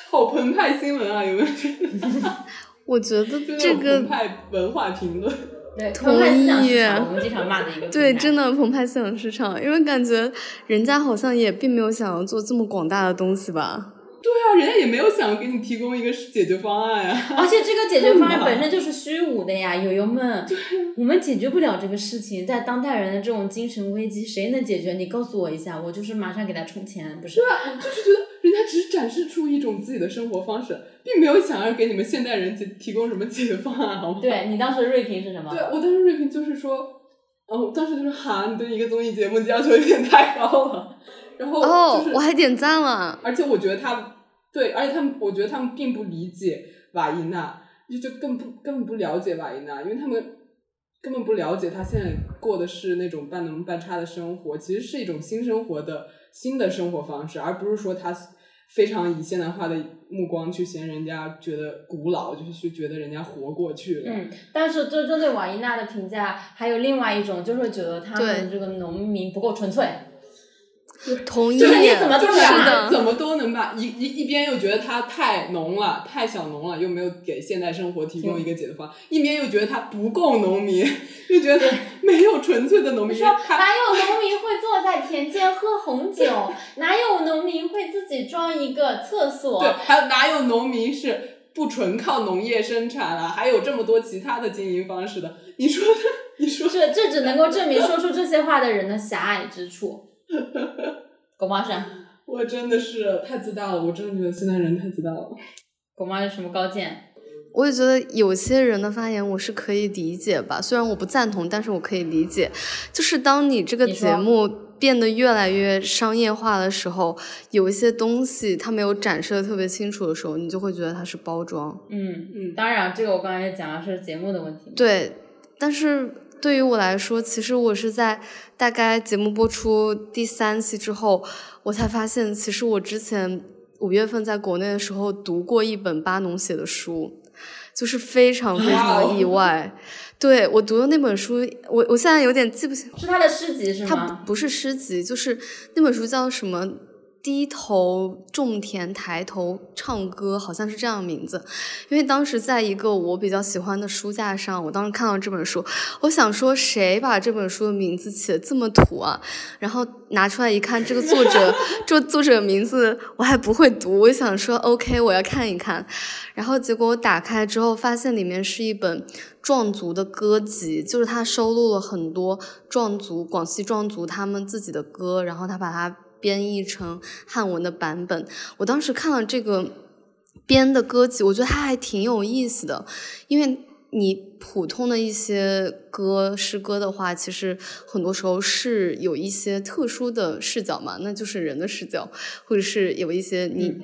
C: 好澎湃新闻啊！有没有觉得？[laughs]
A: 我觉得这个
C: 澎湃文化评论。
B: 对，
A: 同
B: 澎湃思想市
A: 意
B: 场，我们经常骂的一个 [laughs]
A: 对，真的澎湃思想市场，因为感觉人家好像也并没有想要做这么广大的东西吧。
C: 对啊，人家也没有想给你提供一个解决方案啊。[laughs]
B: 而且这个解决方案本身就是虚无的呀，友友们，我们解决不了这个事情，在当代人的这种精神危机，谁能解决？你告诉我一下，我就是马上给他充钱，不是？
C: 对啊，我就是觉得人家只是展示出一种自己的生活方式，并没有想要给你们现代人提提供什么解决方案，好吗？
B: 对你当时的锐评是什么？
C: 对，我当时锐评就是说，嗯，我当时就是哈，你对一个综艺节目要求有点太高了。然后
A: 哦
C: 就是，
A: 我还点赞了。
C: 而且我觉得他对，而且他们，我觉得他们并不理解瓦伊娜，就就更不根本不了解瓦伊娜，因为他们根本不了解他现在过的是那种半农半差的生活，其实是一种新生活的新的生活方式，而不是说他非常以现代化的目光去嫌人家觉得古老，就是去觉得人家活过去了。
B: 嗯，但是针针对瓦伊娜的评价，还有另外一种，就是觉得他们这个农民不够纯粹。[laughs]
A: 同意，
B: 就是你怎么
C: 怎么都能把一一一边又觉得它太浓了，太小浓了，又没有给现代生活提供一个解决方案；一边又觉得它不够农民，[laughs] 又觉得没有纯粹的农民。
B: 说哪有农民会坐在田间喝红酒？[laughs] 哪有农民会自己装一个厕所？
C: 对，还有哪有农民是不纯靠农业生产啊？还有这么多其他的经营方式的？你说的，你说
B: 这这只能够证明说出这些话的人的狭隘之处。狗妈是？
C: 我真的是太自大了，我真的觉得现在人太自大了。
B: 狗妈有什么高见？
A: 我也觉得有些人的发言我是可以理解吧，虽然我不赞同，但是我可以理解。就是当你这个节目变得越来越商业化的时候，有一些东西它没有展示的特别清楚的时候，你就会觉得它是包装。
B: 嗯
C: 嗯
B: 当然，这个我刚才也讲的是节目的问题。
A: 对，但是对于我来说，其实我是在大概节目播出第三期之后，我才发现，其实我之前五月份在国内的时候读过一本巴农写的书，就是非常非常的意外。对我读的那本书，我我现在有点记不清，
B: 是他的诗集是
A: 它
B: 吗？
A: 不不是诗集，就是那本书叫什么？低头种田，抬头唱歌，好像是这样的名字。因为当时在一个我比较喜欢的书架上，我当时看到这本书，我想说谁把这本书的名字起的这么土啊？然后拿出来一看，这个作者，[laughs] 这作者名字我还不会读，我想说 OK，我要看一看。然后结果我打开之后，发现里面是一本壮族的歌集，就是他收录了很多壮族、广西壮族他们自己的歌，然后他把它编译成汉文的版本。我当时看了这个编的歌集，我觉得它还挺有意思的，因为你普通的一些歌诗歌的话，其实很多时候是有一些特殊的视角嘛，那就是人的视角，或者是有一些你。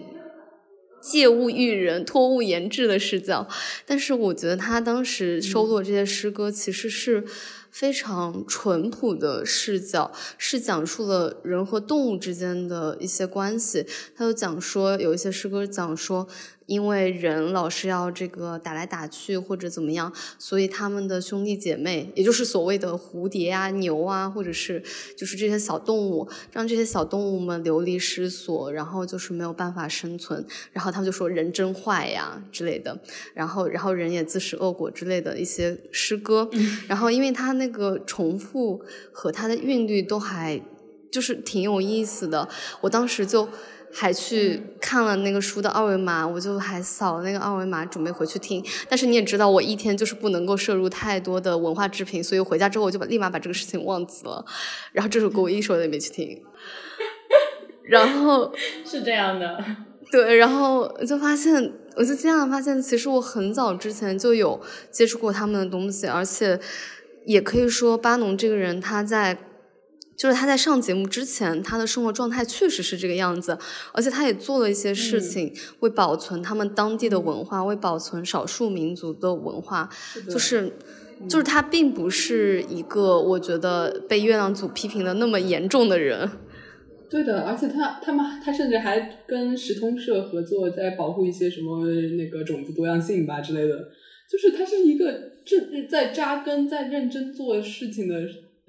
A: 借物喻人、托物言志的视角，但是我觉得他当时收录的这些诗歌其实是非常淳朴的视角，是讲述了人和动物之间的一些关系。他就讲说，有一些诗歌讲说，因为人老是要这个打来打去或者怎么样，所以他们的兄弟姐妹，也就是所谓的蝴蝶啊、牛啊，或者是就是这些小动物，让这些小动物们流离失所，然后就是没有办法生存，然后他们就说人真坏呀之类的，然后然后人也自食恶果之类的一些诗歌，然后因为它那个重复和它的韵律都还就是挺有意思的，我当时就。还去看了那个书的二维码，我就还扫了那个二维码，准备回去听。但是你也知道，我一天就是不能够摄入太多的文化制品，所以回家之后我就把立马把这个事情忘记了。然后这首歌我一首也没去听。然后 [laughs]
B: 是这样的。
A: 对，然后我就发现，我就惊讶发现，其实我很早之前就有接触过他们的东西，而且也可以说巴农这个人他在。就是他在上节目之前，他的生活状态确实是这个样子，而且他也做了一些事情，为保存他们当地的文化，为保存少数民族的文化，就是，就是他并不是一个我觉得被月亮组批评的那么严重的人。
C: 对的，而且他他们他甚至还跟时通社合作，在保护一些什么那个种子多样性吧之类的。就是他是一个正在扎根、在认真做事情的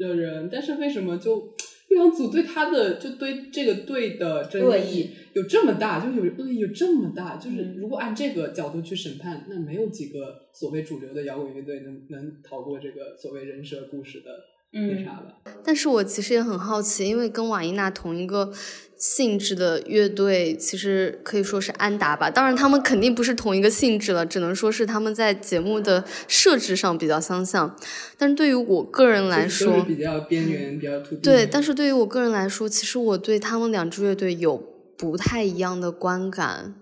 C: 的人，但是为什么就月亮组对他的就对这个队的争议有这么大，就有恶意有这么大？就是
B: 嗯
C: 如果按这个角度去审判，那没有几个所谓主流的摇滚乐队能能逃过这个所谓人设故事的那
B: 嗯
C: 啥了？
A: 但是我其实也很好奇，因为跟瓦伊娜同一个性质的乐队，其实可以说是安达吧。当然，他们肯定不是同一个性质了，只能说是他们在节目的设置上比较相像。但是对于我个人来说，
C: 比较边缘、比较
A: 对，但是对于我个人来说，其实我对他们两支乐队有不太一样的观感，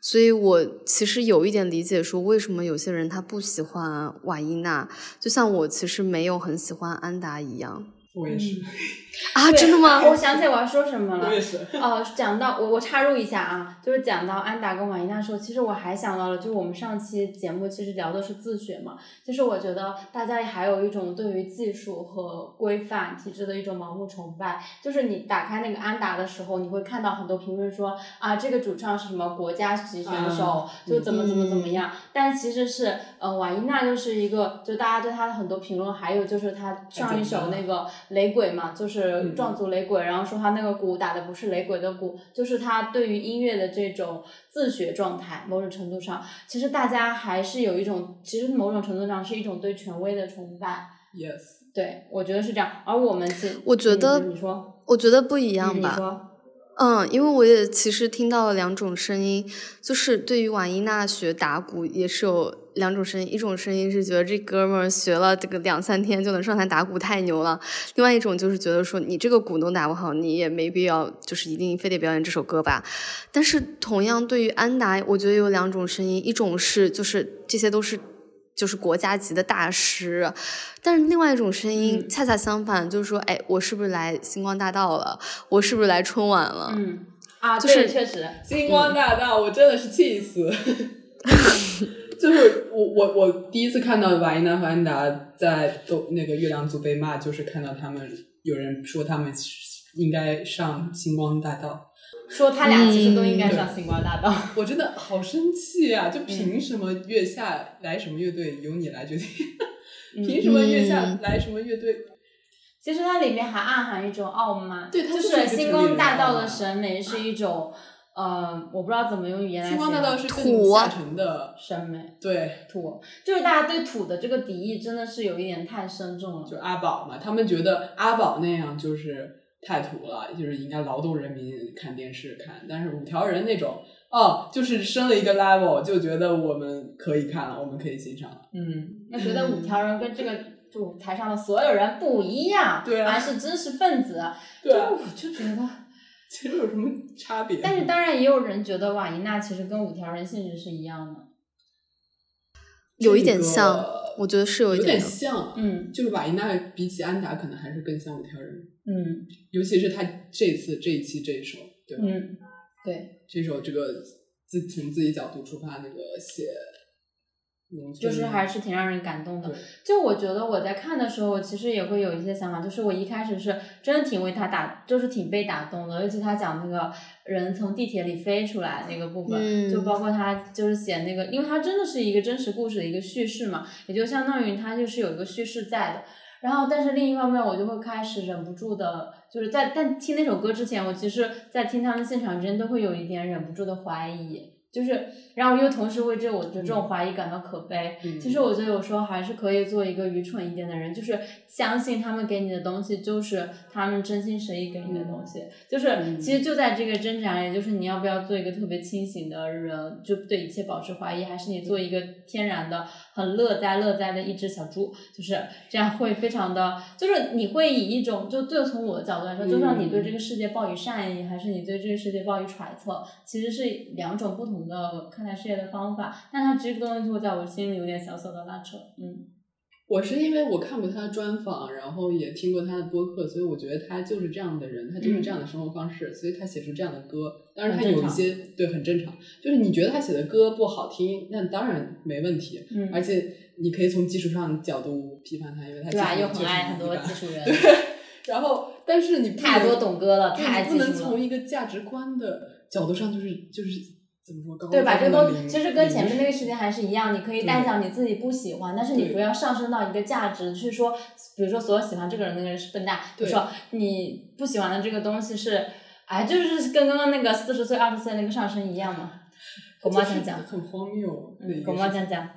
A: 所以我其实有一点理解说为什么有些人他不喜欢瓦伊娜，就像我其实没有很喜欢安达一样。
C: 我也是。
A: 啊，真的吗？
B: 我想起来我要说什么了。
C: 我也是。
B: 哦，讲到我我插入一下啊，就是讲到安达跟瓦伊娜的时候，其实我还想到了，就是我们上期节目其实聊的是自学嘛，就是我觉得大家还有一种对于技术和规范体制的一种盲目崇拜，就是你打开那个安达的时候，你会看到很多评论说啊，这个主唱是什么国家级选手，就怎么怎么怎么样，但其实是呃瓦伊娜就是一个，就大家对他的很多评论，还有就是他上一首那个雷鬼嘛，就是壮族雷鬼，然后说他那个鼓打的不是雷鬼的鼓，就是他对于音乐的这种自学状态，某种程度上，其实大家还是有一种，其实某种程度上是一种对权威的崇拜。
C: Yes，
B: 对，我觉得是这样。而我们是
A: 我觉得
B: 你说，
A: 我觉得不一样
B: 嗯你
A: 吧。
B: 说，
A: 嗯，因为我也其实听到了两种声音，就是对于瓦伊娜学打鼓也是有两种声音，一种声音是觉得这哥们儿学了这个两三天就能上台打鼓太牛了，另外一种就是觉得说你这个鼓都打不好，你也没必要就是一定非得表演这首歌吧。但是同样对于安达，我觉得有两种声音，一种是就是这些都是。就是国家级的大师，但是另外一种声音
B: 嗯
A: 恰恰相反，就是说，哎，我是不是来星光大道了？我是不是来春晚了？
B: 嗯啊，
A: 就是
B: 对确实，
C: 星光大道，我真的是气死。[laughs] 就是我我我第一次看到瓦伊娜和安达在都那个月亮族被骂，就是看到他们有人说他们应该上星光大道，
B: 说他俩其实都应该
C: 嗯
B: 上星光大道。[laughs]
C: 我真的好生气啊！就凭什么月下来什么乐队由你来决定？[laughs] 凭什么月下来什么乐队？
B: 其实它里面还暗含一种傲慢，
C: 对它
B: 就
C: 就是
B: 星光大道的审美是一种，呃，我不知道怎么用语言来
C: 星光大道是
B: 形
C: 更
A: 土啊
C: 下沉的，
B: 审美
C: 对，
B: 土，就是大家对土的这个敌意真的是有一点太深重了。
C: 就阿宝嘛，他们觉得阿宝那样就是太土了，就是应该劳动人民看电视看。但是五条人那种，哦，就是升了一个 level，就觉得我们可以看了，我们可以欣赏了。
B: 嗯，那觉得五条人跟这个就舞台上的所有人不一样，
C: 对啊
B: 还是知识分子。
C: 对
B: 我就觉得，[laughs]
C: 其实有什么差别？
B: 但是当然也有人觉得瓦伊娜其实跟五条人性质是一样的。
A: 有一点像，我觉得是有一点
C: 像，
B: 嗯。
C: 就是瓦伊娜比起安达可能还是更像五条人，
B: 嗯。
C: 尤其是他这次这一期这一首，对吧？
B: 嗯，对，
C: 这首这个自从自己角度出发那个写
B: 就是还是挺让人感动的。就我觉得我在看的时候，其实也会有一些想法，就是我一开始是真的挺为他打，就是挺被打动的，尤其他讲那个人从地铁里飞出来那个部分，
A: 嗯
B: 就包括他就是写那个，因为他真的是一个真实故事的一个叙事嘛，也就相当于他就是有一个叙事在的。然后，但是另一方面，我就会开始忍不住的，就是在但听那首歌之前，我其实，在听他们现场之前，都会有一点忍不住的怀疑，就是，然后又同时为这我的这种怀疑感到可悲。
C: 嗯
B: 其实我觉得有时候还是可以做一个愚蠢一点的人，就是相信他们给你的东西就是他们真心实意给你的东西。就是
C: 嗯
B: 其实就在这个挣扎里，就是你要不要做一个特别清醒的人，就对一切保持怀疑，还是你做一个天然的很乐哉乐哉的一只小猪，就是这样会非常的，就是你会以一种就就从我的角度来说，就算你对这个世界抱以善意，还是你对这个世界抱以揣测，其实是两种不同的看待世界的方法。但它这个东西就会在我心里有点小小的拉扯，嗯
C: 我是因为我看过他的专访，然后也听过他的播客，所以我觉得他就是这样的人，他就是这样的生活方式，所以他写出这样的歌。当然，他有一些对很正常，就是你觉得他写的歌不好听，那当然没问题。
B: 嗯，
C: 而且你可以从技术上角度批判他，因为他
B: 对吧？
C: 技术确实
B: 又很爱很多技术人，
C: 对，然后但是你
B: 太多懂歌了，
C: 对
B: 太
C: 你不能。从一个价值观的角度上，就是就是怎么说高
B: 对吧？这都其实跟前面那个
C: 事
B: 事情还是一样，你可以代讲你自己不喜欢，但是你不要上升到一个价值去说，比如说所有喜欢这个人那个人是笨蛋，比如说你不喜欢的这个东西是，哎，就是跟刚刚那个四十岁、二十岁那个上升一样嘛。狗毛讲讲，
C: 很荒谬
B: 嗯，狗
C: 个事情
B: 毛讲讲，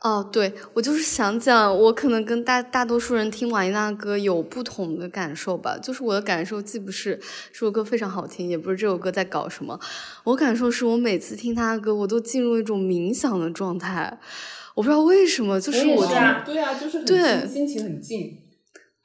A: 哦，对，我就是想讲，我可能跟大大多数人听瓦伊娜歌有不同的感受吧。就是我的感受，既不是这首歌非常好听，也不是这首歌在搞什么。我感受是我每次听他的歌，我都进入一种冥想的状态。我不知道为什么，就是我
C: 对啊，就是很
A: 对
C: 心心情很静。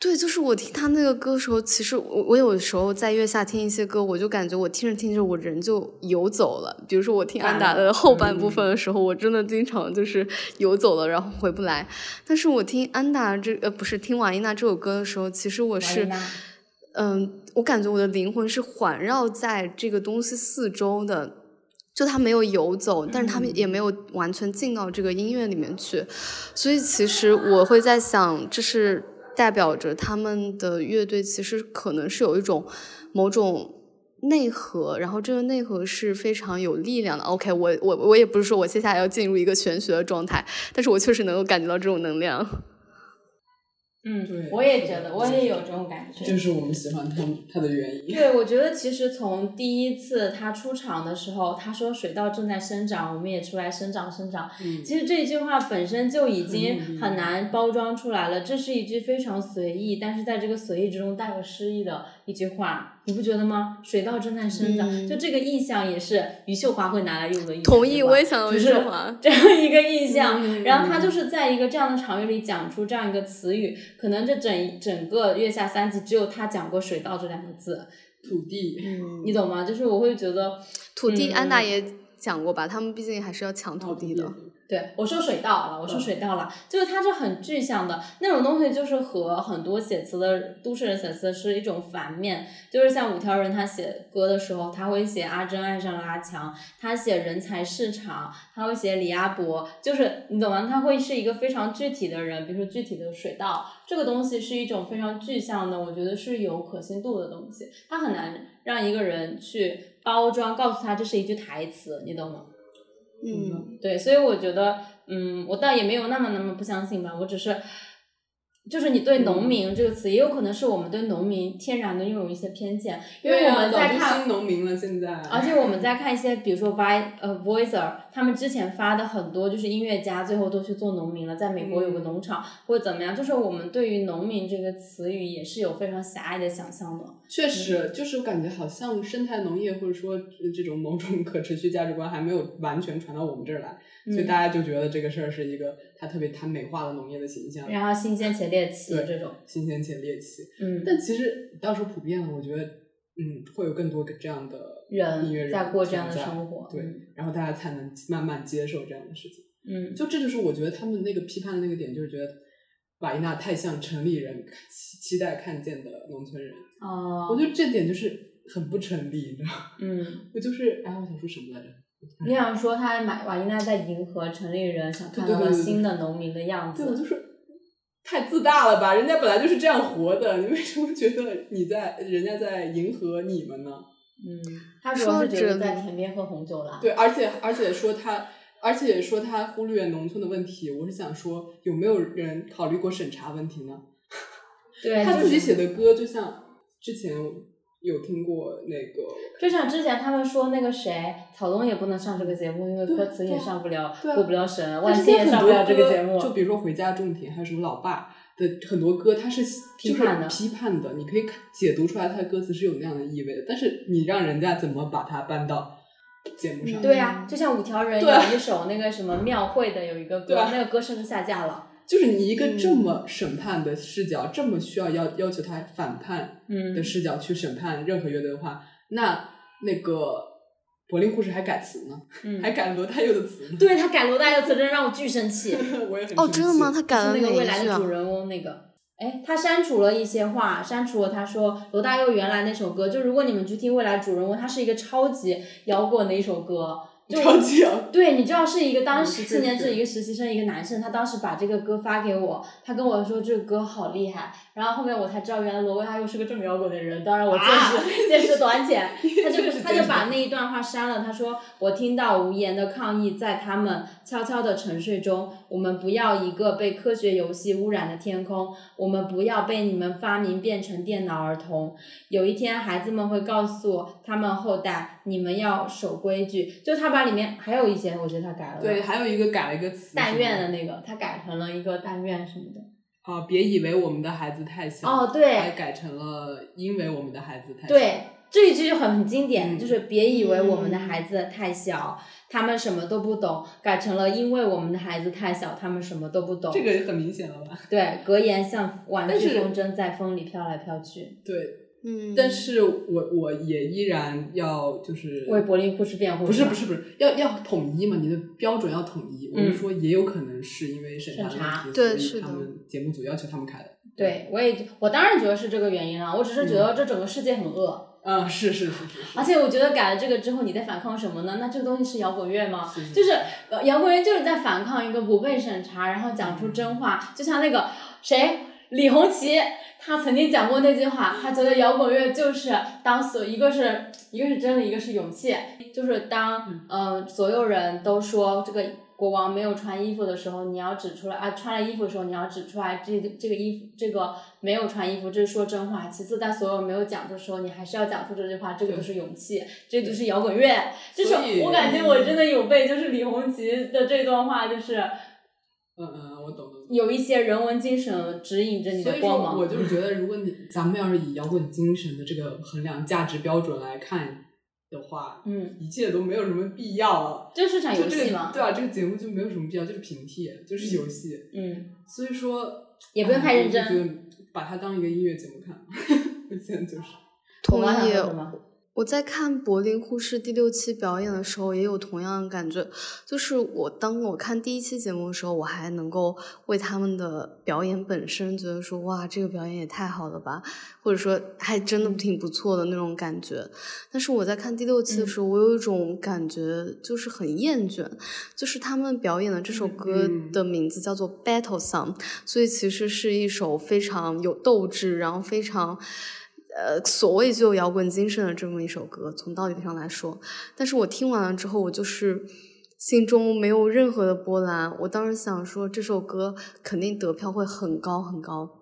A: 对，就是我听他那个歌的时候，其实我我有时候在月下听一些歌，我就感觉我听着听着我人就游走了。比如说我听安达的后半部分的时候，我真的经常就是游走了，然后回不来。但是我听安达这呃不是听瓦伊娜这首歌的时候，其实我是嗯，我感觉我的灵魂是环绕在这个东西四周的，就他没有游走，但是他们也没有完全进到这个音乐里面去，所以其实我会在想，这是代表着他们的乐队其实可能是有一种某种内核，然后这个内核是非常有力量的。OK，我我我也不是说我接下来要进入一个玄学的状态，但是我确实能够感觉到这种能量。
B: 嗯
C: 对，
B: 我也觉得，我也有这种感觉。
C: 就是我们喜欢他他的原因。
B: 对，我觉得其实从第一次他出场的时候，他说水稻正在生长，我们也出来生长生长。
C: 嗯
B: 其实这句话本身就已经
C: 很
B: 很难包装出来了，这是一句非常随意，但是在这个随意之中带有诗意的一句话，你不觉得吗？水稻正在生长，
A: 嗯
B: 就这个意象也是余秀华会拿来用的。
A: 同意，我也想到
B: 就是
A: 这
B: 样一个意象，
C: 嗯
B: 然后他就是在一个这样的场域里讲出这样一个词语，可能这整整个月下三集只有他讲过“水稻”这两个字，
C: 土地，
A: 嗯
B: 你懂吗？就是我会觉得，
A: 土地，
B: 嗯
A: 安娜也讲过吧？他们毕竟还是要抢土地的。
B: 对我说水稻了，我说
C: 嗯
B: 水稻了，就是它是很具象的那种东西，就是和很多写词的都市人写词是一种反面，就是像五条人他写歌的时候，他会写阿珍爱上了阿强，他写人才市场，他会写李阿伯，就是你懂吗？他会是一个非常具体的人，比如说具体的水稻，这个东西是一种非常具象的，我觉得是有可信度的东西，它很难让一个人去包装，告诉他这是一句台词，你懂吗？
A: 嗯，
B: 对，所以我觉得，嗯，我倒也没有那么那么不相信吧，我只是，就是你对“农民”这个词，也有可能是我们对农民天然的拥有一些偏见，因为我们在看
C: 新农民了，现在。
B: 而且我们在看一些，比如说 Vi 呃 Voicer，他们之前发的很多就是音乐家，最后都去做农民了，在美国有个
C: 嗯
B: 农场、或者怎么样，就是我们对于农民这个词语也是有非常狭隘的想象的。
C: 确实，就是我感觉好像生态农业或者说这种某种可持续价值观还没有完全传到我们这儿来，所以
B: 嗯
C: 大家就觉得这个事儿是一个他特别他美化了农业的形象，
B: 然后新鲜且猎奇
C: 对
B: 这种，
C: 新鲜且猎奇。
B: 嗯，
C: 但其实到时候普遍了，我觉得嗯会有更多个这样的
B: 人
C: 音乐人
B: 在过这样的生活
C: 对
B: 嗯，
C: 然后大家才能慢慢接受这样的事情。
B: 嗯，
C: 就这就是我觉得他们那个批判的那个点，就是觉得瓦伊娜太像城里人期期待看见的农村人。
B: 哦，
C: 我觉得这点就是很不成立，你知道吗？
B: 嗯。
C: 我就是，哎，我想说什么来着？
B: 你想说他马瓦伊娜在迎合城里人想看到新的农民的样子，
C: 就是太自大了吧？人家本来就是这样活的，你为什么觉得你在人家在迎合你们呢？
B: 嗯，他主要是觉得在田边喝红酒啦。
C: 对，而且而且说他，而且说他忽略农村的问题，我是想说，有没有人考虑过审查问题呢？[laughs]
B: 对，
C: 他自己写的歌，就像之前有听过那个，
B: 就像之前他们说那个谁，草东也不能上这个节目，因为歌词也上不了，过不了审，万茜也上不了这个节目。
C: 就比如说《回家种田》，还有什么《老爸》的很多歌，它是就是
B: 批判的
C: 批判的，你可以看解读出来，它的歌词是有那样的意味的。但是你让人家怎么把它搬到节目上？
B: 对呀、就像五条人有一首那个什么庙会的有一个歌，
C: 啊
B: 那个歌甚至下架了。
C: 就是你一个这
A: 嗯
C: 么审判的视角，这么需要要要求他反叛
B: 嗯
C: 的视角去审判任何乐队的话，那那个柏林护士还改词呢，
B: 嗯，[laughs]
C: 还改了罗大佑的词呢。
B: 对他改罗大佑词，真的让我巨生气。[laughs]
C: 我也很
A: 哦，真的吗？他改了
B: 是那个未来的主？人翁那个。哎，他删除了一些话，删除了他说罗大佑原来那首歌，就如果你们去听未来主人翁，它是一个超级摇滚的一首歌，就
C: 超级啊！
B: 对，你知道是一个当时青年制一个实习生，一个男生，他当时把这个歌发给我，他跟我说这个歌好厉害，然后后面我才知道原来罗哥他又是个这么摇滚的人，当然我见识、[laughs] 见识短浅，[laughs] 他就
C: 是
B: 他就把那一段话删了，他说我听到无言的抗议在他们悄悄的沉睡中，我们不要一个被科学游戏污染的天空，我们不要被你们发明变成电脑儿童，有一天孩子们会告诉他们后代，你们要守规矩，就他把里面还有一些我觉得他改了，
C: 对，还有一个改了一个词，
B: 但愿的那个，他改成了一个但愿什么的。
C: 啊，别以为我们的孩子太小，
B: 哦对
C: 还改成了因为我们的孩子太小，
B: 对，这一句就很很经典，
C: 嗯
B: 就是别以为我们的
A: 嗯
B: 孩子太小，他们什么都不懂，改成了因为我们的孩子太小，他们什么都不懂。
C: 这个很明显了吧？
B: 对，格言像玩具风筝在风里飘来飘去。
C: 对，
A: 嗯，
C: 但是我我也依然要就是
B: 为柏林护士辩护。
C: 不是不是不是要要统一嘛？你的标准要统一。我
B: 嗯
C: 是说，也有可能是因为审查问题，
A: 对
C: 所以他们节目组要求他们开的。
B: 对，我也我当然觉得是这个原因了。我只是觉得这整个世界很恶，
C: 啊，是是是是是。
B: 而且我觉得改了这个之后，你在反抗什么呢？那这个东西是摇滚乐吗？
C: 是是
B: 就是呃摇滚乐就是在反抗一个不被审查，然后讲出真话。就像那个谁李红旗，他曾经讲过那句话，他觉得摇滚乐就是当所一个是一个是真理，一个是勇气，就是当呃所有人都说这个。国王没有穿衣服的时候，你要指出来啊；穿了衣服的时候，你要指出来这这个衣服这个没有穿衣服，这是说真话。其次，在所有没有讲的时候，你还是要讲出这句话，这个就是勇气，这就是摇滚乐。就是我感觉我真的有被就是李红旗的这段话，就是
C: 嗯嗯，我懂了。
B: 有一些人文精神指引着你的光芒。
C: 我就是觉得，如果你咱们要是以摇滚精神的这个衡量价值标准来看的话，
B: 嗯，
C: 一切都没有什么必要了。
B: 就是场游戏嘛，
C: 个对啊，这个节目就没有什么必要，就是平替，就是游戏。
B: 嗯，
C: 所以说
B: 也不用太认真。
C: 把它当一个音乐节目看。[laughs] 我现在就是。
A: 同意。我在看柏林护士第六期表演的时候，也有同样的感觉。就是我当我看第一期节目的时候，我还能够为他们的表演本身觉得说，哇，这个表演也太好了吧，或者说还真的挺不错的那种感觉。但是我在看第六期的时候，我有一种感觉，就是很厌倦。就是他们表演的这首歌
C: 嗯
A: 的名字叫做《Battle Song》，所以其实是一首非常有斗志，然后非常。呃，所谓具有摇滚精神的这么一首歌，从道理上来说，但是我听完了之后，我就是心中没有任何的波澜。我当时想说，这首歌肯定得票会很高很高，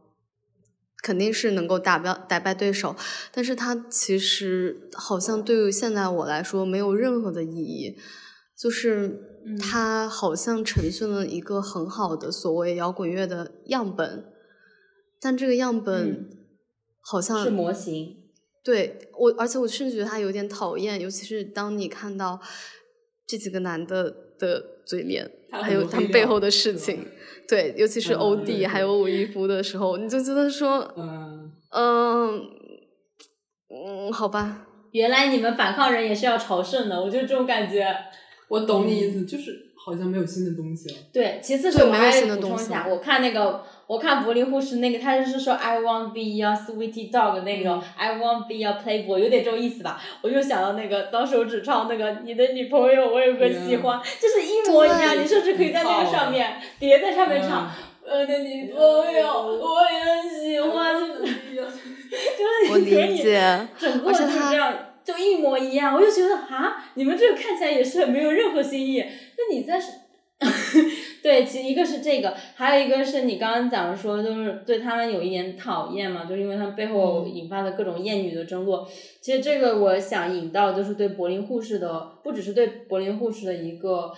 A: 肯定是能够打标打败对手，但是它其实好像对于现在我来说没有任何的意义，就是
B: 嗯。
A: 它好像呈现了一个很好的所谓摇滚乐的样本，但这个样本
B: 嗯
A: 好像
B: 是模型。
A: 对我，而且我甚至觉得他有点讨厌，尤其是当你看到这几个男的的嘴脸，还有他们背后的事情，对，尤其是
C: 嗯
A: 欧弟、还有吴亦夫的时候，你就觉得说，
C: 嗯，
A: 嗯嗯，好吧，
B: 原来你们反抗人也是要朝圣的，我就这种感觉。
C: 我懂你意思，就是好像没有新的东西了。
B: 对，其次是
A: 对没有
B: 我还
A: 新的东西
B: 补充一下，我看那个，我看柏林护士那个，他就是说 I want be your sweetie dog 那种、
C: 嗯
B: i want be your playboy，有点这种意思吧。我就想到那个当时我只唱那个你的女朋友，我有个喜欢，就是一模一样，你甚至可以在那个上面叠在上面唱。
C: 嗯
B: 我的女朋友，我也很喜欢，[laughs] 就是
A: 我
B: 你可以
A: 理解，
B: 整个就是这样，就一模一样。我就觉得啊，你们这个看起来也是没有任何新意。那你在是，对，其实一个是这个，还有一个是你刚刚讲说，就是对他们有一点讨厌嘛，就是因为他们背后引发的各种厌女的争论。其实这个我想引到就是对柏林护士的，不只是对柏林护士的一个。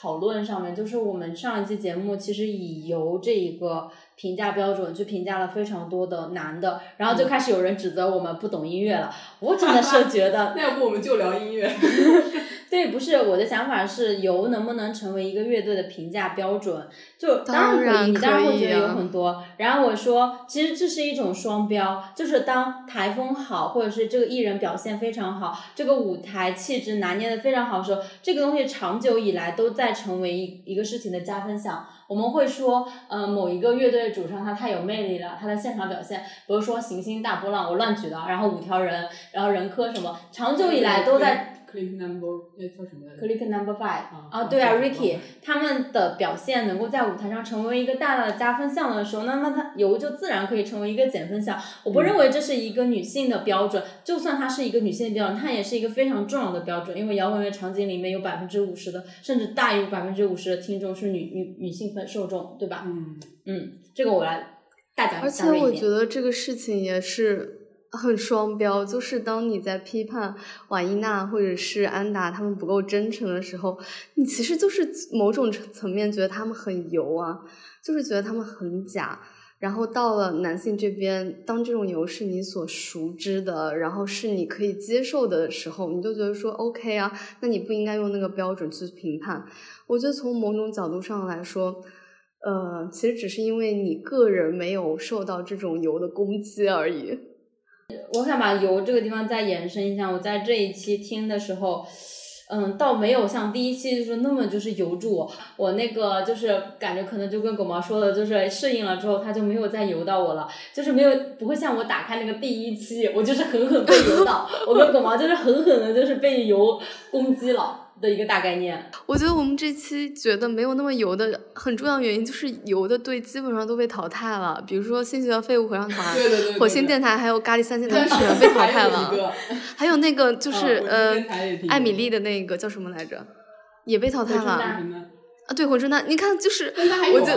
B: 讨论上面，就是我们上一期节目其实已由这一个评价标准去评价了非常多的男的，然后就开始有人指责我们不懂音乐了。我真的是觉得，[laughs]
C: 那要不我们就聊音乐？[laughs]
B: 对，不是我的想法是由能不能成为一个乐队的评价标准，就
A: 当
B: 然可以，你当然会觉得有
A: 啊
B: 很多。然后我说，其实这是一种双标，就是当台风好，或者是这个艺人表现非常好，这个舞台气质拿捏的非常好的时候，这个东西长久以来都在成为一一个事情的加分项。我们会说，嗯，某一个乐队的主唱他太有魅力了，他的现场表现，比如说行星大波浪，我乱举的，然后五条人，然后人科什么，长久以来都在。
C: Click Number 那叫什么来着
B: Click Number Five
C: 啊
B: 啊，对啊，Ricky 他们的表现能够在舞台上成为一个大大的加分项的时候，那么他油就自然可以成为一个减分项。我不认为这是一个女性的标准，就算它是一个女性的标准，它也是一个非常重要的标准，因为摇滚乐场景里面有百分之五十的，甚至大于百分之五十的听众是女女女性分受众，对吧？
C: 嗯，
B: 嗯，这个我来大讲
A: 而且我觉。得这个事情也是很双标，就是当你在批判瓦伊娜或者是安达他们不够真诚的时候，你其实就是某种层层面觉得他们很油啊，就是觉得他们很假。然后到了男性这边，当这种油是你所熟知的，然后是你可以接受的时候，你就觉得说 OK 啊，那你不应该用那个标准去评判。我觉得从某种角度上来说，呃，其实只是因为你个人没有受到这种油的攻击而已。
B: 我想把油这个地方再延伸一下，我在这一期听的时候。嗯，倒没有像第一期就是那么就是油住我，我那个就是感觉可能就跟狗毛说的，就是适应了之后，它就没有再油到我了，就是没有不会像我打开那个第一期，我就是狠狠被油到，[laughs] 我跟狗毛就是狠狠的，就是被油攻击了。的一个大概念，
A: 我觉得我们这期觉得没有那么油的很重要原因就是油的队基本上都被淘汰了，比如说新学校废物合唱团、火星电台还有咖喱三千台全被淘汰了，还有那个就 [laughs] 是呃艾米丽的那个叫什么来着，也被淘汰了啊，对火车蛋，你看就是我就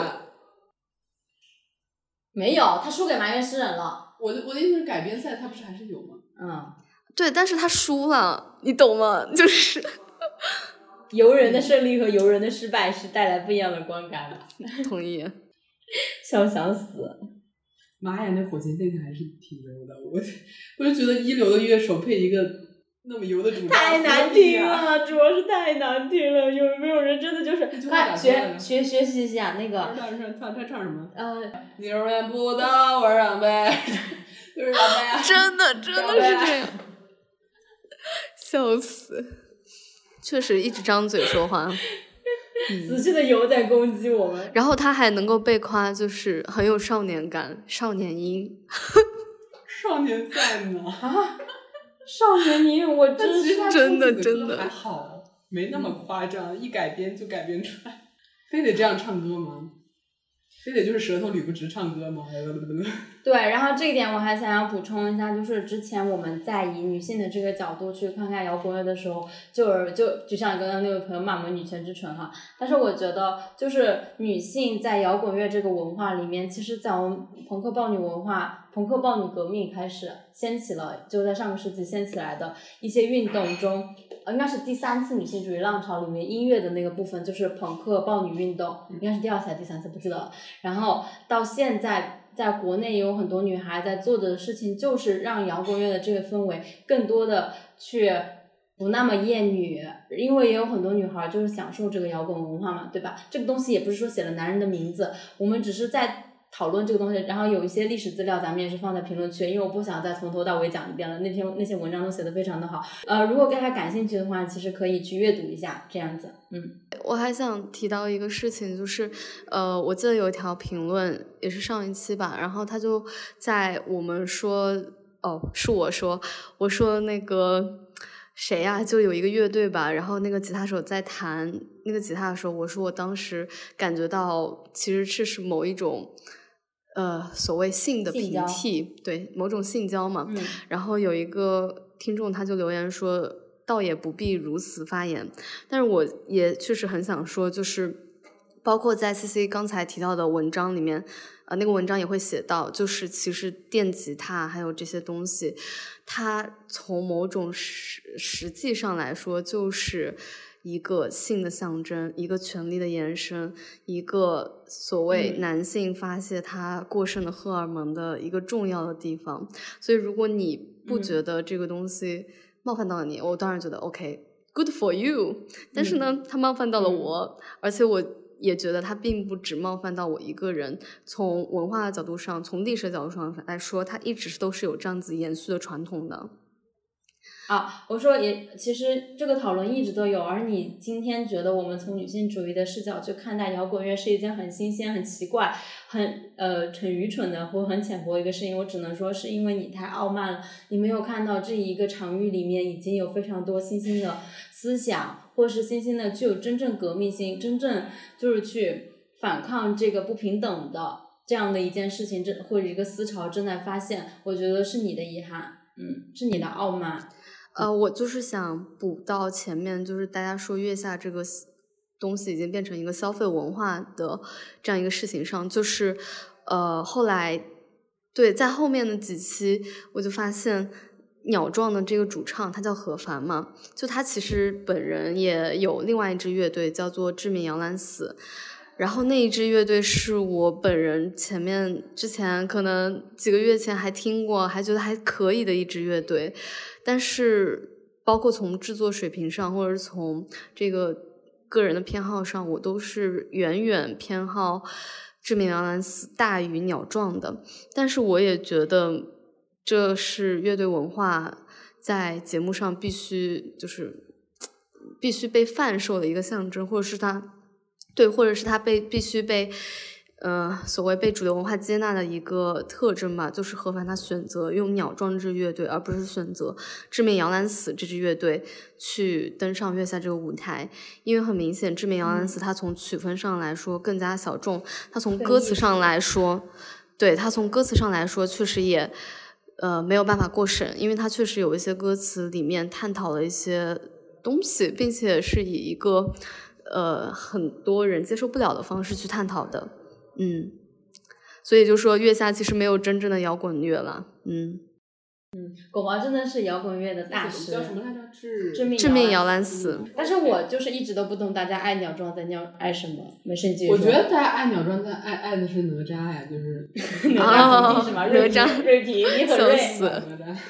B: 没有，他输给埋怨诗人了。
C: 我的我的意思是改编赛他不是还是有吗？
B: 嗯，
A: 对，但是他输了，你懂吗？[laughs] 就是。[laughs]
B: 游人的胜利和游人的失败是带来不一样的观感的。[laughs]
A: 同意。
B: 笑想死。
C: 妈呀，那火箭队还是挺牛的，我我就觉得一流的乐手配一个那么油的主唱，
B: 太难听了，主要是太难听了。有没有人真的就是快学学学习一下那个？
C: 他唱唱他唱什么？
B: 呃，
C: 宁愿不到晚上呗，[laughs] 就是
A: 真的真的是这样，笑死。确实一直张嘴说话，[laughs]
B: 仔细的油在攻击我们。
A: 然后他还能够被夸，就是很有少年感，少年音。[laughs]
C: 少年在呢
B: 啊！[laughs] 少年音，我真
C: 是
A: 真的真的
C: 还好，没那么夸张，一改编就改编出来，非得这样唱歌吗？非得就是舌头捋不直唱歌吗？[laughs]
B: 对，然后这一点我还想要补充一下，就是之前我们在以女性的这个角度去看看摇滚乐的时候，就是就就像刚刚那位朋友骂我们女权之唇哈，但是我觉得就是女性在摇滚乐这个文化里面，其实在我们朋克暴女文化、朋克暴女革命开始掀起了，就在上个世纪掀起来的一些运动中。应该是第三次女性主义浪潮里面音乐的那个部分，就是朋克暴女运动，应该是第二次还是第三次不记得了。然后到现在，在国内也有很多女孩在做的事情，就是让摇滚乐的这个氛围更多的去不那么厌女，因为也有很多女孩就是享受这个摇滚文化嘛，对吧？这个东西也不是说写了男人的名字，我们只是在。讨论这个东西，然后有一些历史资料，咱们也是放在评论区，因为我不想再从头到尾讲一遍了。那篇那些文章都写的非常的好，呃，如果大家感兴趣的话，其实可以去阅读一下，这样子。嗯，
A: 我还想提到一个事情，就是，呃，我记得有一条评论，也是上一期吧，然后他就在我们说，哦，是我说，我说那个谁呀，就有一个乐队吧，然后那个吉他手在弹那个吉他的时候，我说我当时感觉到其实是是某一种。呃，所谓性的平替，对某种性交嘛。然后有一个听众他就留言说，倒也不必如此发言。但是我也确实很想说，就是包括在 C C 刚才提到的文章里面，呃，那个文章也会写到，就是其实电吉他还有这些东西，它从某种实实际上来说就是。一个性的象征，一个权力的延伸，一个所谓男性发泄他过剩的荷尔蒙的一个重要的地方。所以，如果你不觉得这个东西冒犯到了你，我当然觉得 OK，good for you。但是呢，它冒犯到了我，而且我也觉得它并不只冒犯到我一个人。从文化的角度上，从历史的角度上来说，它一直都是有这样子延续的传统的。
B: 啊，我说也，其实这个讨论一直都有，而你今天觉得我们从女性主义的视角去看待摇滚乐是一件很新鲜、很奇怪、很呃很愚蠢的或很浅薄的一个事情，我只能说是因为你太傲慢了，你没有看到这一个场域里面已经有非常多新兴的思想，或是新兴的具有真正革命性、真正就是去反抗这个不平等的这样的一件事情，正或者一个思潮正在发现，我觉得是你的遗憾，嗯，是你的傲慢。
A: 呃，我就是想补到前面，就是大家说月下这个东西已经变成一个消费文化的这样一个事情上，就是呃，后来对在后面的几期，我就发现鸟壮的这个主唱他叫何凡嘛，就他其实本人也有另外一支乐队叫做致命摇篮死，然后那一支乐队是我本人前面之前可能几个月前还听过，还觉得还可以的一支乐队。但是，包括从制作水平上，或者是从这个个人的偏好上，我都是远远偏好致命摇篮死大于鸟壮的。但是，我也觉得这是乐队文化在节目上必须就是必须被贩售的一个象征，或者是它对，或者是它被必须被。呃，所谓被主流文化接纳的一个特征吧，就是何凡他选择用鸟壮志乐队，而不是选择致命摇篮死这支乐队去登上月下这个舞台，因为很明显，致命摇篮死它从曲风上来说更加小众，它从歌词上来说，对它从歌词上来说确实也呃没有办法过审，因为它确实有一些歌词里面探讨了一些东西，并且是以一个呃很多人接受不了的方式去探讨的。嗯，所以就说月下其实没有真正的摇滚乐了，嗯。
B: 嗯，狗毛真的是摇滚乐的大师。
C: 叫什么来着？致
B: 致命
A: 致命摇篮死。
B: 但是我就是一直都不懂大家爱鸟壮在鸟爱什么，没事继续
C: 我觉得大家爱鸟壮在爱爱的是哪吒呀，就是 [laughs]
B: 哪吒是吗？
A: 哪吒
B: 瑞皮，你很瑞。
A: 死。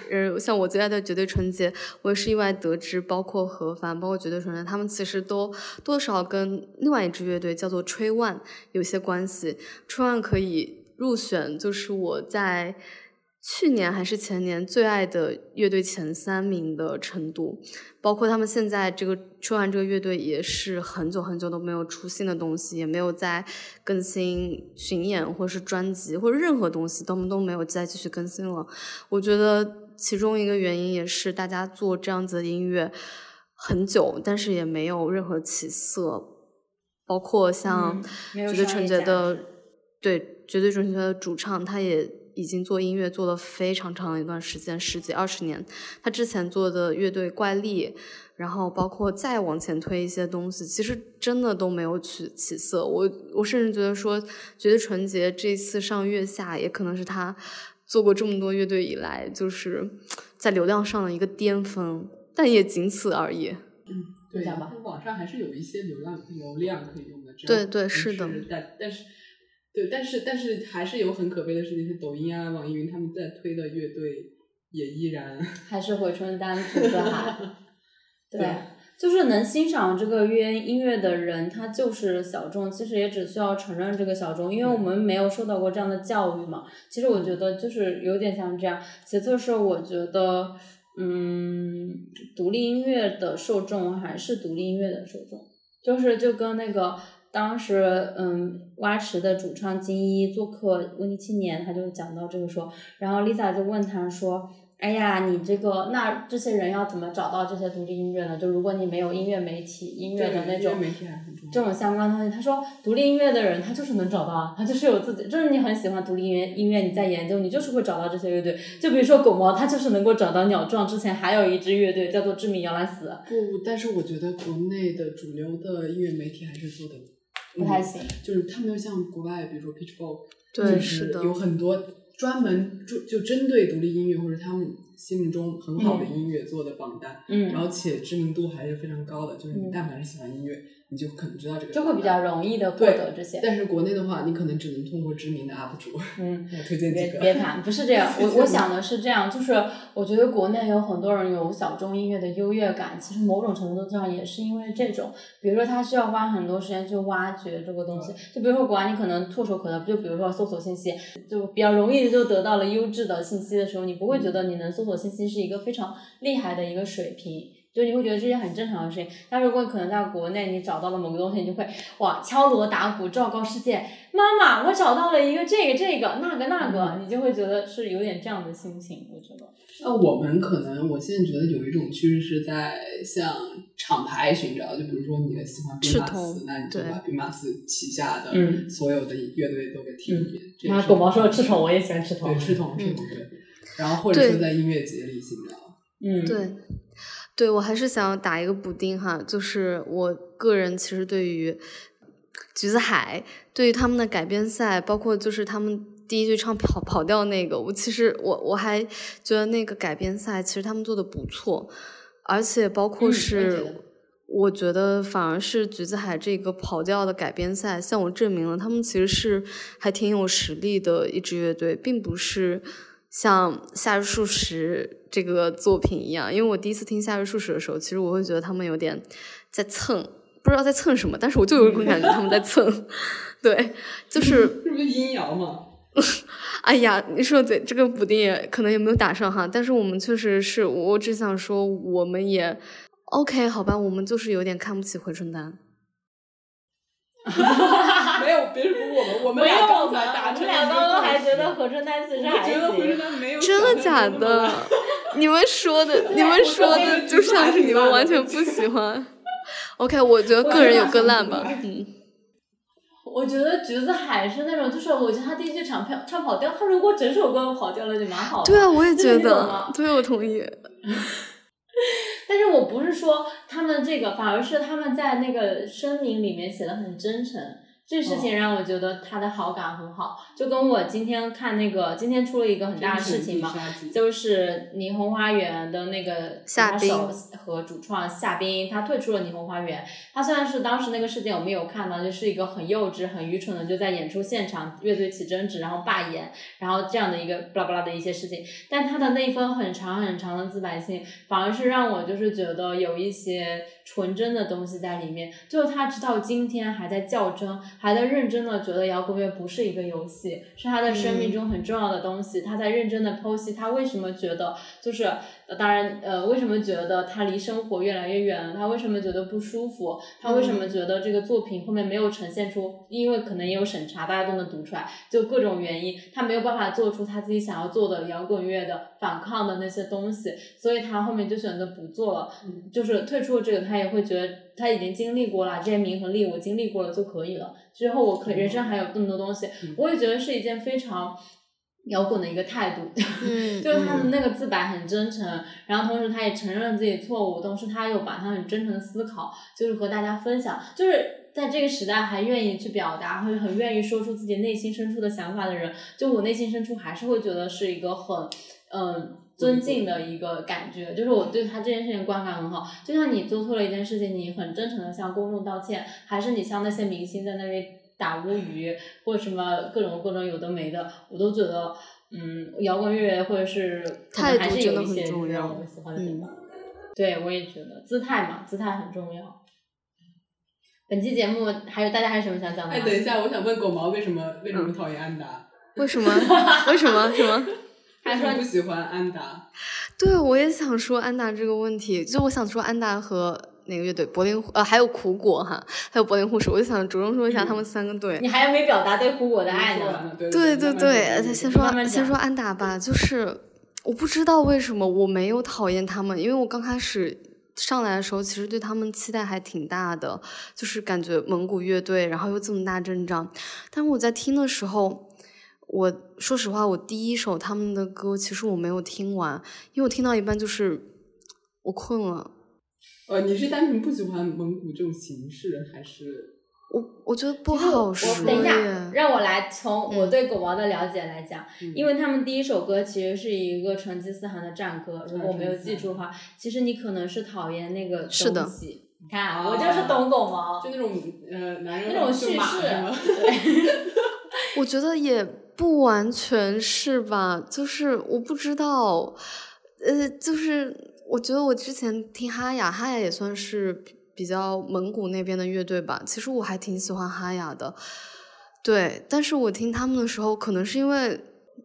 A: 呃，像我最爱的绝对纯洁，我也是意外得知，包括何凡，包括绝对纯洁，他们其实都多少跟另外一支乐队叫做吹万有些关系。吹万可以入选，就是我在。去年还是前年最爱的乐队前三名的程度，包括他们现在这个春晚这个乐队也是很久很久都没有出新的东西，也没有再更新巡演或者是专辑或者任何东西，他们都没有再继续更新了。我觉得其中一个原因也是大家做这样子的音乐很久，但是也没有任何起色，包括像绝对纯洁的对绝对纯洁的主唱他也。已经做音乐做了非常长的一段时间，十几二十年。他之前做的乐队怪力，然后包括再往前推一些东西，其实真的都没有起起色。我我甚至觉得说，觉得纯洁这次上月下，也可能是他做过这么多乐队以来，就是在流量上的一个巅峰，但也仅此而已。
C: 嗯，对吧？网上还是有一些流量流量可以用的。
A: 对对是的，
C: 但但是。对，但是但是还是有很可悲的事情，是抖音啊、网易云他们在推的乐队也依然
B: 还是回春丹、橘子海。对，就是能欣赏这个乐音乐的人，他就是小众。其实也只需要承认这个小众，因为我们没有受到过这样的教育嘛。其实我觉得就是有点像这样。其次是我觉得，嗯，独立音乐的受众还是独立音乐的受众，就是就跟那个。当时，嗯，蛙池的主唱金一做客《文艺青年》，他就讲到这个说，然后 Lisa 就问他说。哎呀，你这个那这些人要怎么找到这些独立音乐呢？就如果你没有音乐媒体、音乐的那种这种相关东西，他说独立音乐的人他就是能找到啊，他就是有自己，就是你很喜欢独立音乐，音乐你在研究，你就是会找到这些乐队。就比如说狗毛，他就是能够找到鸟壮之前还有一支乐队叫做致命摇篮死。
C: 不，但是我觉得国内的主流的音乐媒体还是做的
B: 不太行，
C: 就是他没有像国外，比如说 Pitchfork，
A: 对，
C: 是的，有很多。专门就就针对独立音乐或者他们心目中很好的音乐做的榜单，嗯然后且知名度还是非常高的，就是你但凡是喜欢音乐。你就可能知道这个，
B: 就会比较容易的获得这些。
C: 但是国内的话，你可能只能通过知名的 UP 主，
B: 嗯，[laughs]
C: 推荐几个。
B: 别谈，不是这样。[laughs] 我我想的是这样，就是我觉得国内有很多人有小众音乐的优越感，其实某种程度上也是因为这种，比如说他需要花很多时间去挖掘这个东西。就比如说国外，你可能唾手可得，就比如说搜索信息，就比较容易就得到了优质的信息的时候，你不会觉得你能搜索信息是一个非常厉害的一个水平。就你会觉得这些很正常的事情，但如果可能在国内你找到了某个东西，你就会哇敲锣打鼓昭告世界，妈妈，我找到了一个这个这个那个那个，你就会觉得是有点这样的心情，我觉得。
C: 那我们可能，我现在觉得有一种趋势是在向厂牌寻找，就比如说你喜欢兵马司，那你就把兵马司旗下的所有的乐队都给听一遍。
B: 那狗毛说赤瞳，我也喜欢赤瞳。
C: 对，赤瞳，赤瞳对。然后或者说在音乐节里寻找。
B: 嗯，
A: 对。对，我还是想要打一个补丁哈，就是我个人其实对于橘子海，对于他们的改编赛，包括就是他们第一句唱跑跑调那个，我其实我我还觉得那个改编赛其实他们做的不错，而且包括是我觉得反而是橘子海这个跑调的改编赛向我证明了他们其实是还挺有实力的一支乐队，并不是。像夏日漱石这个作品一样，因为我第一次听夏日漱石的时候，其实我会觉得他们有点在蹭，不知道在蹭什么，但是我就有一种感觉他们在蹭，[laughs] 对，就是 [laughs]
C: 这不是阴阳嘛？[laughs]
A: 哎呀，你说对，这个补丁也可能也没有打上哈，但是我们确实是我只想说，我们也 OK 好吧，我们就是有点看不起回春丹。
C: 没有，别说我们，我们俩刚才达成
B: 我们俩刚刚还觉得合春丹其实还
C: 觉得回春
B: 行。
C: 丹没有
A: 真的假的？[laughs] 你们说的，你们说的就像是你们完全不喜欢。OK，我觉得个人有个烂吧，嗯。
B: 我觉得橘子海是那种，就是我觉得他第一句唱唱唱跑调，他如果整首歌都跑调了就蛮好的。
A: 对啊，我也觉得，对，我同意。[laughs]
B: 但是我不是说他们这个，反而是他们在那个声明里面写的很真诚，这事情让我觉得他的好感很好。就跟我今天看那个，今天出了一个很大的事情嘛，就是霓虹花园的那个
A: 夏
B: 吉他手
A: 冰
B: 和主创夏冰，他退出了霓虹花园。他虽然是当时那个事件我们有看到，就是一个很幼稚、很愚蠢的，就在演出现场乐队起争执，然后罢演，然后这样的一个巴拉巴拉的一些事情。但他的那一封很长很长的自白信，反而是让我就是觉得有一些纯真的东西在里面。就是他直到今天还在较真，还在认真的觉得摇滚乐不是一个游戏，是他的生命中很重要的东西。他在认真的剖析他为什么觉得就是。呃当然，呃，为什么觉得他离生活越来越远了？他为什么觉得不舒服？他为什么觉得这个作品后面没有呈现出？因为可能也有审查，大家都能读出来，就各种原因，他没有办法做出他自己想要做的摇滚乐的反抗的那些东西，所以他后面就选择不做了，就是退出了这个，他也会觉得他已经经历过了这些名和利，我经历过了就可以了。之后我可人生还有那么多东西，我也觉得是一件非常摇滚的一个态度。[laughs]
A: 嗯，
B: 就是他的
A: 嗯
B: 那个自白很真诚，然后同时他也承认自己错误，同时他又把他很真诚的思考，就是和大家分享，就是在这个时代还愿意去表达，会很愿意说出自己内心深处的想法的人，就我内心深处还是会觉得是一个很，嗯。尊敬的一个感觉，就是我对他这件事情观感很好。就像你做错了一件事情，你很真诚的向公众道歉，还是你像那些明星在那里打乌鱼或者什么各种各种有的没的，我都觉得，嗯，摇滚乐或者是
A: 态度真的
B: 有一些
A: 很重要
B: 我喜欢的地
A: 嗯
B: 方。对，我也觉得姿态嘛，姿态很重要。本期节目还有大家还有什么想讲的吗？
C: 哎，等一下，我想问狗毛为什么为什么讨厌安达？
A: 为什么？为什么？什么？[laughs]
C: 为什么不喜欢安达？
A: 对，我也想说安达这个问题，就我想说安达和哪个乐队，柏林呃还有苦果哈，还有柏林护士，我就想着重说一下他们三个队。
B: 你还没表达对苦果的爱呢。
C: 对
A: 对对先
B: 慢慢讲
A: 说先说安达吧，就是我不知道为什么我没有讨厌他们，因为我刚开始上来的时候，其实对他们期待还挺大的，就是感觉蒙古乐队，然后又这么大阵仗，但是我在听的时候。我说实话，我第一首他们的歌其实我没有听完，因为我听到一半就是我困了。
C: 呃，你是单纯不喜欢蒙古这种形式，还是？
A: 我我觉得不好说
B: 等一下，让我来从我
A: 嗯
B: 对狗毛的了解来讲，
C: 嗯
B: 因为他们第一首歌其实是一个成吉思汗的战歌，如果我没有记住的话，其实你可能是讨厌那个
A: 是的
B: 东西。你看，
C: 啊
B: 我就是懂狗毛，
C: 就那种呃，男人
B: 那种叙事？[laughs] 对，[laughs]
A: 我觉得也不完全是吧，就是我不知道，呃，就是我觉得我之前听哈雅，哈雅也算是比比较蒙古那边的乐队吧，其实我还挺喜欢哈雅的，对，但是我听他们的时候，可能是因为。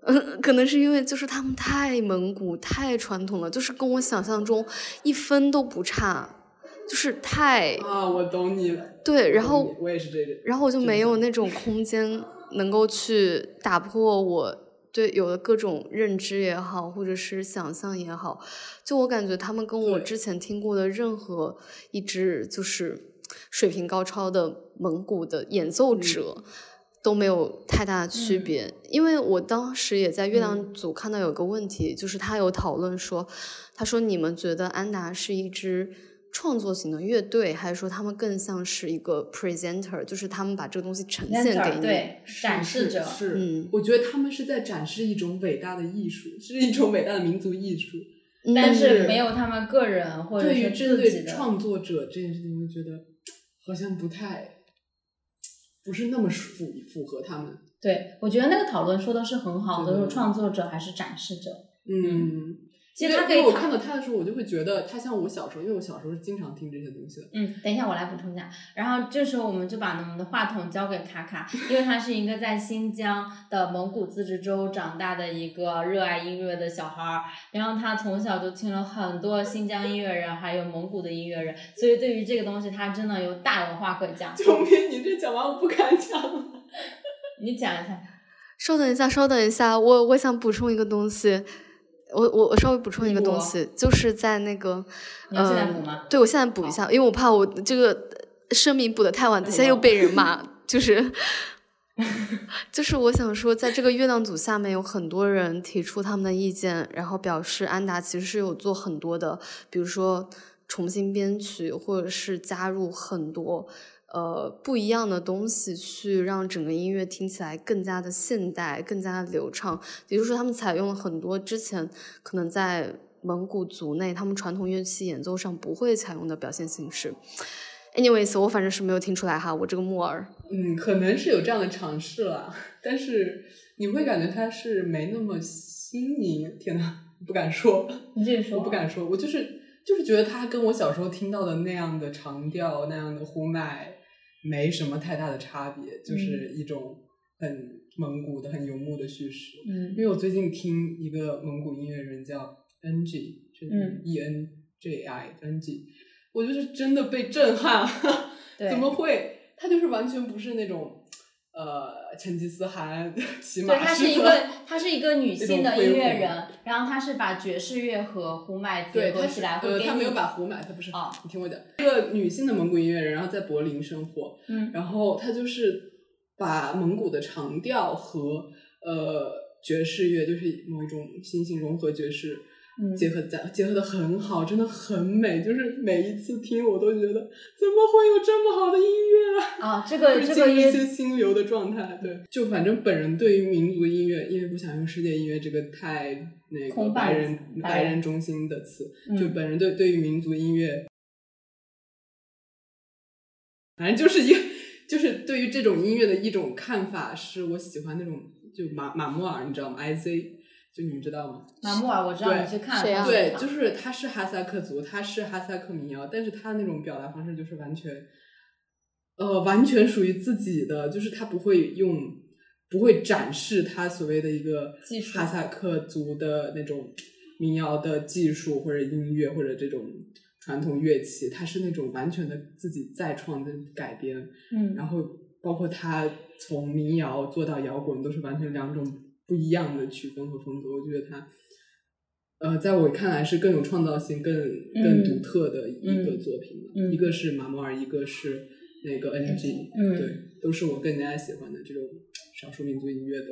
A: 嗯，[laughs] 可能是因为就是他们太蒙古、太传统了，就是跟我想象中一分都不差，就是太
C: 啊，我懂你了。
A: 对，然后
C: 你我也是这个。
A: 然后我就没有那种 [laughs] 空间能够去打破我对有的各种认知也好，或者是想象也好，就我感觉他们跟我之前听过的任何一支就是水平高超的蒙古的演奏
C: 嗯。
A: 者。都没有太大的区
C: 嗯。
A: 别，因为我当时也在
C: 月
A: 亮组看到有个问题，就是他有讨论说，他说你们觉得安达是一支创作型的乐队，还是说他们更像是一个 presenter，就是他们把这个东西呈现给你？
B: 对，展示者。
C: 是，
A: 嗯
C: 我觉得他们是在展示一种伟大的艺术，是一种伟大的民族艺术。
B: 但是
C: 是
B: 没有他们个人或者
C: 对于
B: 是
C: 针对创作者这件事情，我觉得好像不太，不是那么符符合他们。
B: 对，我觉得那个讨论说的是很好的，
C: 对
B: 就是创作者还是展示者。
C: 嗯，
B: 其实他可以讨
C: 因为我看到他的时候，我就会觉得他像我小时候，因为我小时候是经常听这些东西的。
B: 嗯，等一下，我来补充一下。然后这时候我们就把我们的话筒交给卡卡，因为他是一个在新疆的蒙古自治州长大的一个热爱音乐的小孩儿。然后他从小就听了很多新疆音乐人，还有蒙古的音乐人，所以对于这个东西，他真的有大有话可讲。
C: 救命！你这讲完我不敢讲了。[laughs]
B: 你讲一下。
A: 稍等一下，稍等一下，我我想补充一个东西，我我我稍微补充一个东西，就是在那个，
B: 你现在
A: 呃
B: 补吗
A: 对，我现在补一下，因为我怕我这个声明补的太晚，等下又被人骂，[laughs] 就是。[laughs] 就是我想说，在这个月亮组下面有很多人提出他们的意见，然后表示安达其实是有做很多的，比如说重新编曲，或者是加入很多呃不一样的东西，去让整个音乐听起来更加的现代、更加的流畅。也就是说，他们采用了很多之前可能在蒙古族内他们传统乐器演奏上不会采用的表现形式。Anyways，我反正是没有听出来哈，我这个木耳。
C: 嗯，可能是有这样的尝试了，但是你会感觉它是没那么新颖。天呐，不敢说，
B: 你继续说。
C: 我不敢说，我就是就是觉得它跟我小时候听到的那样的长调、那样的呼麦没什么太大的差别，就是一种很蒙古的、很游牧的叙事。
B: 嗯
C: 因为我最近听一个蒙古音乐人叫 NG，是
B: 嗯
C: E N J I NG，我就是真的被震撼了。[laughs]
B: 对
C: 怎么会？他就是完全不是那种呃成吉思汗 [laughs] 骑马
B: 对，她是一个，她是一个女性的音乐人，然后他是把爵士乐和胡麦结合起来，
C: 呃，他没有把胡买，他不是。
B: 哦
C: 你听我讲，一个女性的蒙古音乐人，然后在柏林生活，
B: 嗯
C: 然后她就是把蒙古的长调和呃爵士乐，就是某一种新型融合爵士。
B: 嗯
C: 结合在结合的很好，真的很美。就是每一次听，我都觉得怎么会有这么好的音乐啊！
B: 啊，这个
C: 会
B: 这个
C: 一些心流的状态。对，就反正本人对于民族音乐，因为不想用世界音乐这个太那个白人
B: 白人
C: 中心的词，
B: 嗯
C: 就本人对对于民族音乐，反正就是一 [laughs] 就是对于这种音乐的一种看法，是我喜欢那种就马马穆尔，你知道吗？IZ，就你们知道吗？
B: 马穆尔，我知道你去看
A: 谁啊
C: 对，
B: 就
C: 就是他是哈萨克族，他是哈萨克民谣，但是他那种表达方式就是完全，呃，完全属于自己的，就是他不会用，不会展示他所谓的一个
B: 技术
C: 哈萨克族的那种民谣的技术或者音乐或者这种传统乐器，他是那种完全的自己再创的改编，
B: 嗯
C: 然后包括他从民谣做到摇滚，都是完全两种不一样的曲风和风格。我觉得他，呃，在我看来是更有创造性、更更独特的一个作品了。
B: 嗯
C: 一个是马莫尔，一个是那个 NG，、
B: 嗯
C: 对，都是我更加喜欢的这种少数民族音乐的。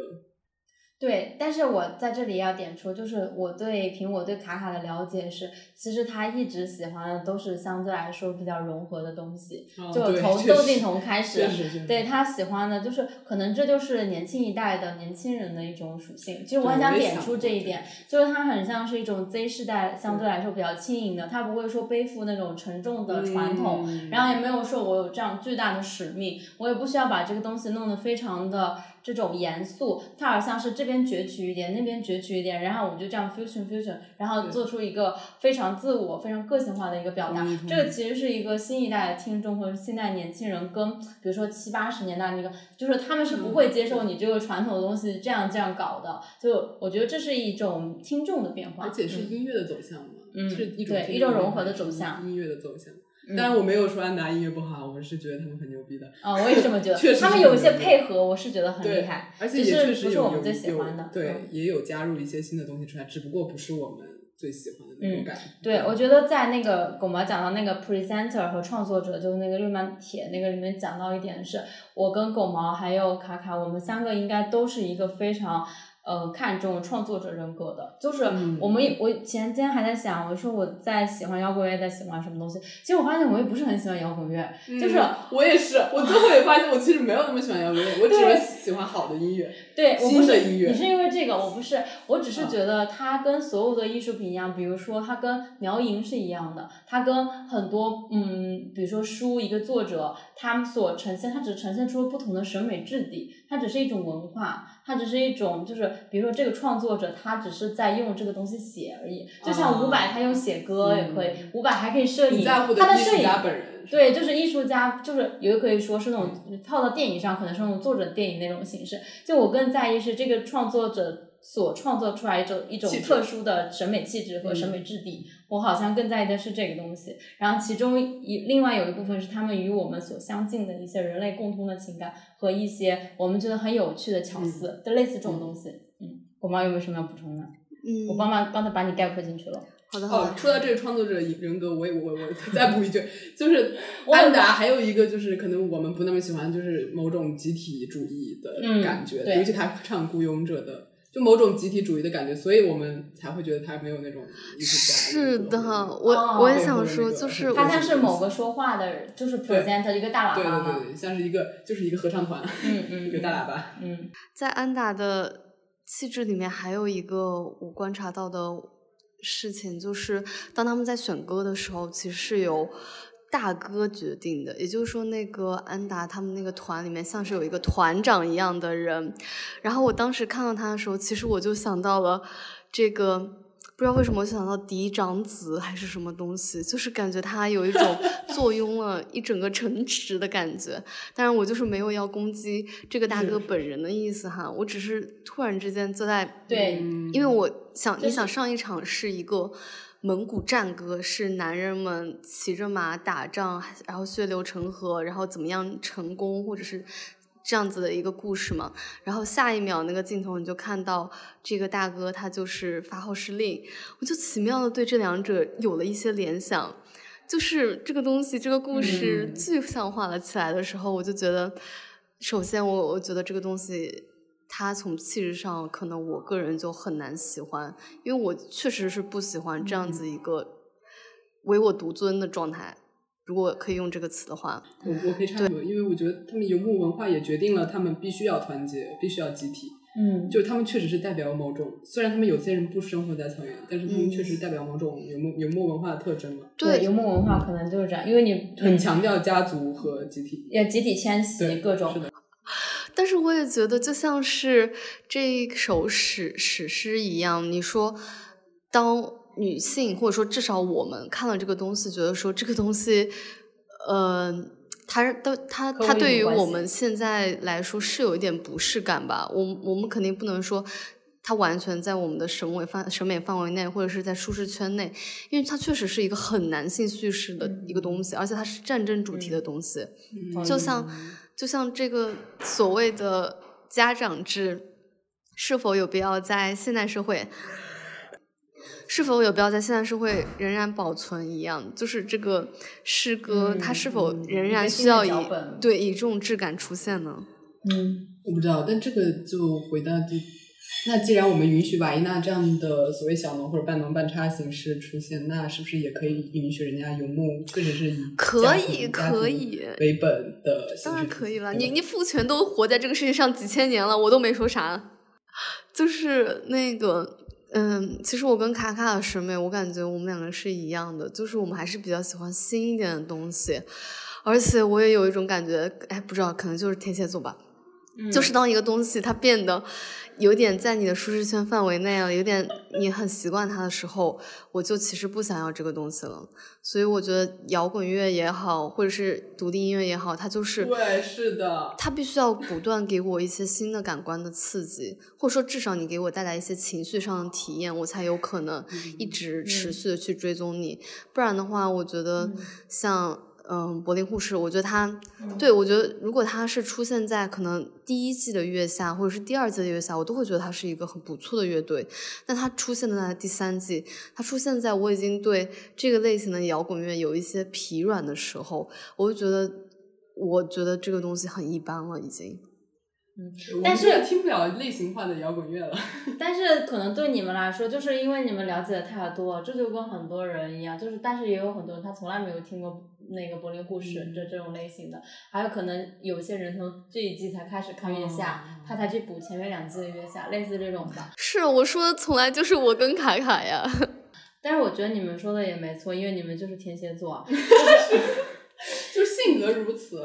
B: 对，但是我在这里要点出，就是我对凭我对卡卡的了解是，其实他一直喜欢的都是相对来说比较融合的东西，
C: 哦
B: 就从窦靖童开始对他喜欢的就是可能这就是年轻一代的年轻人的一种属性。其实我很想点出这一点，就是他很像是一种 Z 世代相对来说比较轻盈的，他不会说背负那种沉重的传统，
C: 嗯
B: 然后也没有说我有这样巨大的使命，我也不需要把这个东西弄得非常的这种严肃，它好像是这边攫取一点，那边攫取一点，然后我们就这样 fusion fusion，然后做出一个非常自我、非常个性化的一个表达这个其实是一个新一代的听众或者新一代年轻人跟比如说七八十年代那个，就是他们是不会接受你这个传统的东西这样这样搞的。就我觉得这是一种听众的变化，
C: 而且是
B: 嗯。
C: 音乐的走向嘛，
B: 嗯
C: 是一种
B: 对一种融合的走向。
C: 音乐的走向。
B: 嗯
C: 当然，我没有说安达音乐不好，我是觉得他们很牛逼的。
B: 啊、我也这么觉得。
C: 确实
B: 他们有一些配合，我是觉得很厉害，
C: 而且确实
B: 不是我们最喜欢的。
C: 对，
B: 嗯
C: 也有加入一些新的东西出来，只不过不是我们最喜欢的那种
B: 嗯
C: 感觉。
B: 对，我觉得在那个狗毛讲到那个 presenter 和创作者，就是那个绿曼铁那个里面讲到一点是，我跟狗毛还有卡卡，我们三个应该都是一个非常。呃，看重创作者人格的，就是
C: 嗯
B: 我们也我前天还在想，我说我在喜欢摇滚乐，在喜欢什么东西。其实我发现我也不是很喜欢摇滚乐，就是
C: 嗯我也是，我最后也发现我其实没有那么喜欢摇滚乐，我只
B: 对
C: 是喜欢好的音乐。
B: 对，我不是
C: 新的音乐
B: 你是因为这个，我不是，我只是
C: 啊
B: 觉得它跟所有的艺术品一样，比如说它跟苗银是一样的，它跟很多嗯，比如说书一个作者他们所呈现，它只呈现出了不同的审美质地，它只是一种文化，它只是一种就是比如说这个创作者他只是在用这个东西写而已，就像伍佰他用写歌也可以，伍佰还可以摄影，他的摄影本人对，就是艺术家，就是也可以说是那种套到电影上，可能是那种作者电影那种形式。就我更在意是这个创作者所创作出来一种一种特殊的审美气质和审美质地，我好像更在意的是这个东西。然后其中一另外有一部分是他们与我们所相近的一些人类共通的情感和一些我们觉得很有趣的巧思，就类似这种东西。嗯，我妈有没有什么要补充的？
A: 嗯，
B: 我帮忙帮他把你概括进去了。
C: 哦，说到这个创作者人格，我也我我 [laughs] 再补一句，就是安达还有一个就是可能我们不那么喜欢，就是某种集体主义的感觉，尤其他唱《孤勇者》的，就某种集体主义的感觉，所以我们才会觉得他没有那种艺术家。
A: 是的，我我也想说，就是
B: 他像是某个说话的，就是 present 一个大喇
C: 叭对对对，像是一个就是一个合唱团，
B: 嗯嗯，[laughs]
C: 一个大喇叭。
B: 嗯，
A: 在安达的气质里面，还有一个我观察到的。事情就是，当他们在选歌的时候，其实是由大哥决定的。也就是说，那个安达他们那个团里面，像是有一个团长一样的人。然后我当时看到他的时候，其实我就想到了这个。不知道为什么我想到嫡长子还是什么东西，就是感觉他有一种 [laughs] 坐拥了一整个城池的感觉。当然，我就是没有要攻击这个大哥本人的意思哈，我只是突然之间坐在
B: 对，
A: 因为我想你想上一场是一个蒙古战歌，是男人们骑着马打仗，然后血流成河，然后怎么样成功，或者是。这样子的一个故事嘛，然后下一秒那个镜头你就看到这个大哥他就是发号施令，我就奇妙的对这两者有了一些联想，就是这个东西这个故事具象化了起来的时候，我就觉得，首先我我觉得这个东西它从气质上可能我个人就很难喜欢，因为我确实是不喜欢这样子一个唯我独尊的状态。如果可以用这个词的话，
C: 我我可以插个，因为我觉得他们游牧文化也决定了他们必须要团结，必须要集体。
B: 嗯，
C: 就他们确实是代表某种，虽然他们有些人不生活在草原，但是他们确实代表某种游牧游牧文化的特征嘛。
B: 对，游牧文化可能就是这样，因为你
C: 很强调家族和集体，
B: 也集体迁徙各种。
A: 但是我也觉得，就像是这一首史史诗一样，你说当。女性，或者说至少我们看了这个东西，觉得说这个东西，呃，它都它它对于我们现在来说是有一点不适感吧。我我们肯定不能说它完全在我们的审美范审美范围内，或者是在舒适圈内，因为它确实是一个很男性叙事的一个东西，而且它是战争主题的东西。就像就像这个所谓的家长制，是否有必要在现代社会？是否有必要在现代社会仍然保存一样？就是这个诗歌，它是否仍然需要以对以这种质感出现呢？
B: 嗯，
C: 我不知道，但这个就回到第，那既然我们允许瓦伊娜这样的所谓小农或者半农半差形式出现，那是不是也可以允许人家游牧？或者是以
A: 可以可以
C: 为本的，
A: 当然可以了。你你父权都活在这个世界上几千年了，我都没说啥，就是那个。嗯，其实我跟卡卡的审美，我感觉我们两个是一样的，就是我们还是比较喜欢新一点的东西，而且我也有一种感觉，哎，不知道，可能就是天蝎座吧，就是当一个东西它变得。有点在你的舒适圈范围内了，有点你很习惯它的时候，我就其实不想要这个东西了。所以我觉得摇滚乐也好，或者是独立音乐也好，它就是
C: 对，是的，
A: 它必须要不断给我一些新的感官的刺激，或者说至少你给我带来一些情绪上的体验，我才有可能一直持续的去追踪你。不然的话，我觉得像。嗯，柏林护士，我觉得他，对我觉得如果他是出现在可能第一季的月下，或者是第二季的月下，我都会觉得他是一个很不错的乐队。但他出现在第三季，他出现在我已经对这个类型的摇滚乐有一些疲软的时候，我就觉得，我觉得这个东西很一般了，已经。
B: 嗯，但是
C: 听不了类型化的摇滚乐了。[laughs]
B: 但是可能对你们来说，就是因为你们了解的太多，这就跟很多人一样，就是但是也有很多人他从来没有听过那个柏林故事这这种类型的，还有可能有些人从这一季才开始看月下，他才去补前面两季的月下，类似这种的。[laughs]
A: 是我说的，从来就是我跟卡卡呀。[laughs]
B: 但是我觉得你们说的也没错，因为你们就是天蝎座，
C: 就是性格如此。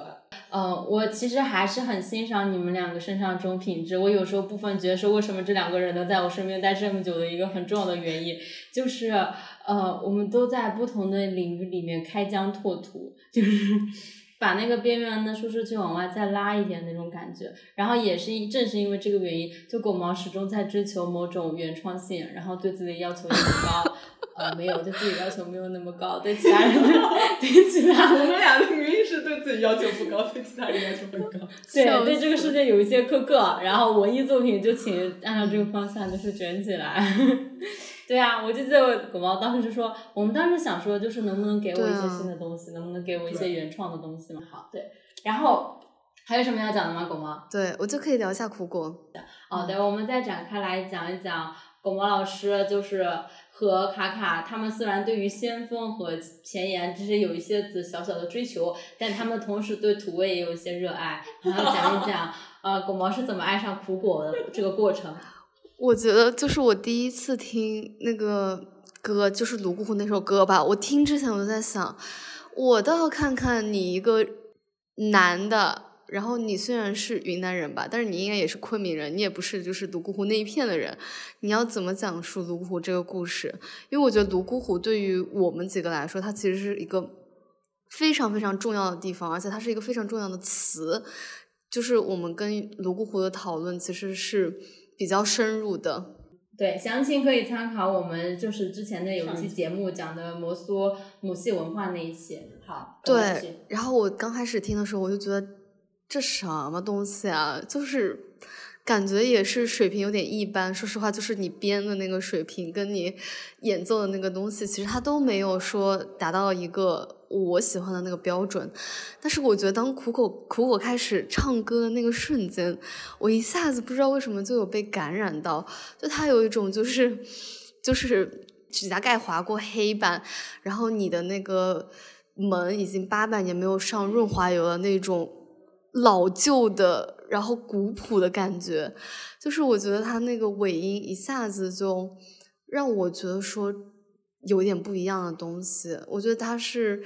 B: 呃，我其实还是很欣赏你们两个身上这种品质。我有时候部分觉得说，为什么这两个人能在我身边待这么久的一个很重要的原因，就是呃，我们都在不同的领域里面开疆拓土，就是把那个边缘的舒适区往外再拉一点那种感觉。然后也是正是因为这个原因，就狗毛始终在追求某种原创性，然后对自己的要求也很高。呃，没有，对自己要求没有那么高，对其他人，[laughs] 对其他，
C: 我们俩的明明是对自己要求不高，对其他人要求很高。[laughs]
B: 对，对这个世界有一些苛刻，然后文艺作品就请按照这个方向就是卷起来。对啊，我就记得狗毛当时就说，我们当时想说就是能不能给我一些新的东西，能不能给我一些原创的东西嘛？好，对，然后还有什么要讲的吗？狗毛？
A: 对我就可以聊一下苦果。
B: 哦，对，我们再展开来讲一讲狗毛老师就是。和卡卡他们虽然对于先锋和前沿只是有一些子小小的追求，但他们同时对土味也有一些热爱。然后讲一讲，[laughs] 呃，狗毛是怎么爱上苦果的这个过程。
A: 我觉得就是我第一次听那个歌，就是泸沽湖那首歌吧。我听之前我就在想，我倒要看看你一个男的。然后你虽然是云南人吧，但是你应该也是昆明人，你也不是就是泸沽湖那一片的人。你要怎么讲述泸沽湖这个故事？因为我觉得泸沽湖对于我们几个来说，它其实是一个非常非常重要的地方，而且它是一个非常重要的词。就是我们跟泸沽湖的讨论其实是比较深入的。
B: 对，详情可以参考我们就是之前的有一期节目讲的摩梭母系文化那一期。好，
A: 对。然后我刚开始听的时候，我就觉得。这什么东西啊？就是感觉也是水平有点一般。说实话，就是你编的那个水平，跟你演奏的那个东西，其实它都没有说达到一个我喜欢的那个标准。但是我觉得，当苦口苦口开始唱歌的那个瞬间，我一下子不知道为什么就有被感染到。就他有一种就是就是指甲盖划过黑板，然后你的那个门已经八百年没有上润滑油的那种。老旧的，然后古朴的感觉，就是我觉得他那个尾音一下子就让我觉得说有点不一样的东西。我觉得他是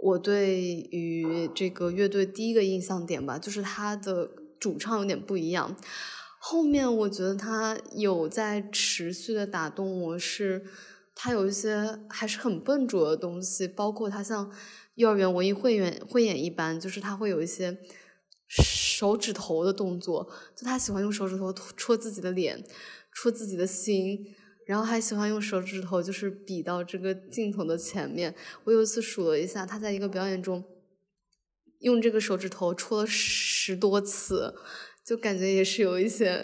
A: 我对于这个乐队第一个印象点吧，就是他的主唱有点不一样。后面我觉得他有在持续的打动我，是他有一些还是很笨拙的东西，包括他像幼儿园文艺汇演汇演一般，就是他会有一些。手指头的动作，就他喜欢用手指头戳自己的脸，戳自己的心，然后还喜欢用手指头就是比到这个镜头的前面。我有一次数了一下，他在一个表演中用这个手指头戳了十多次，就感觉也是有一些，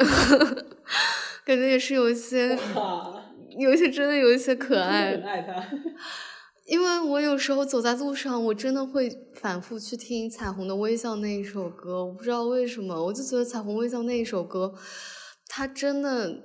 A: [laughs] 感觉也是有一些，有一些真的有一些可爱。
C: 爱他。[laughs]
A: 因为我有时候走在路上，我真的会反复去听《彩虹的微笑》那一首歌，我不知道为什么，我就觉得《彩虹微笑》那一首歌，它真的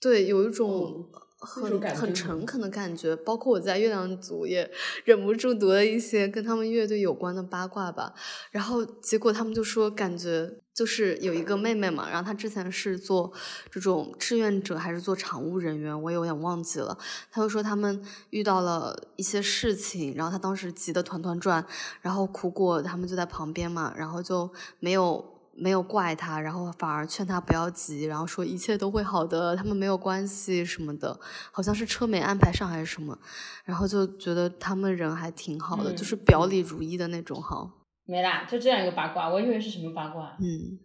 A: 对有一种。很很诚恳的感觉，包括我在月亮组也忍不住读了一些跟他们乐队有关的八卦吧。然后结果他们就说，感觉就是有一个妹妹嘛，然后她之前是做这种志愿者还是做常务人员，我有点忘记了。他就说他们遇到了一些事情，然后他当时急得团团转，然后苦果他们就在旁边嘛，然后就没有。没有怪他，然后反而劝他不要急，然后说一切都会好的，他们没有关系什么的，好像是车没安排上还是什么，然后就觉得他们人还挺好的，就是表里如一的那种好。
B: 没啦，就这样一个八卦，我以为是什么八卦。
A: 嗯，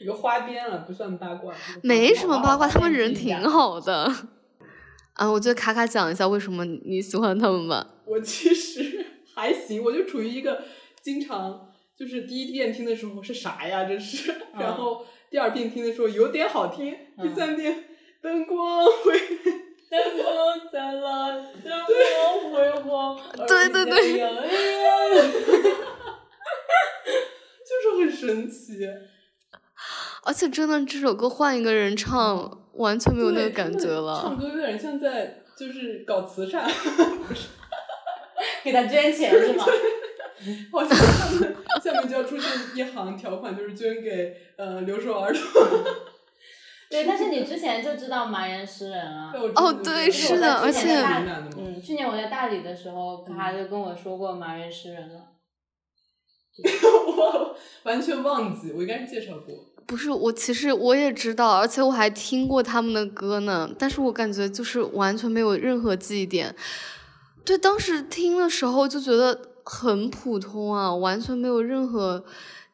C: 一个花边了，不算八卦。
A: 没什么八卦，他们人挺好的。啊，我觉得卡卡讲一下为什么你喜欢他们吧。
C: 我其实还行，我就处于一个经常。就是第一遍听的时候是啥呀？这是，[laughs] 然后第二遍听的时候有点好听，第三遍灯光会，[laughs]
B: 灯光灿烂，灯光辉煌，[laughs]
A: 对对对，
C: 就是很神奇。
A: 而且真的这首歌换一个人唱，完全没有那个感觉了。
C: 唱歌有点像在就是搞慈善，
B: 给他捐钱是吗？
C: 好像下面下面就要出现一行条款，就是捐给呃留守儿童。[laughs]
B: 对，但是你之前就知道麻岩诗人啊。
A: 哦，对，是的，而且
B: 嗯，去年我在大理的时候，他就跟我说过麻岩诗人了。[laughs]
C: 我完全忘记，我应该是介绍过。
A: 不是我，其实我也知道，而且我还听过他们的歌呢，但是我感觉就是完全没有任何记忆点。对，当时听的时候就觉得很普通啊，完全没有任何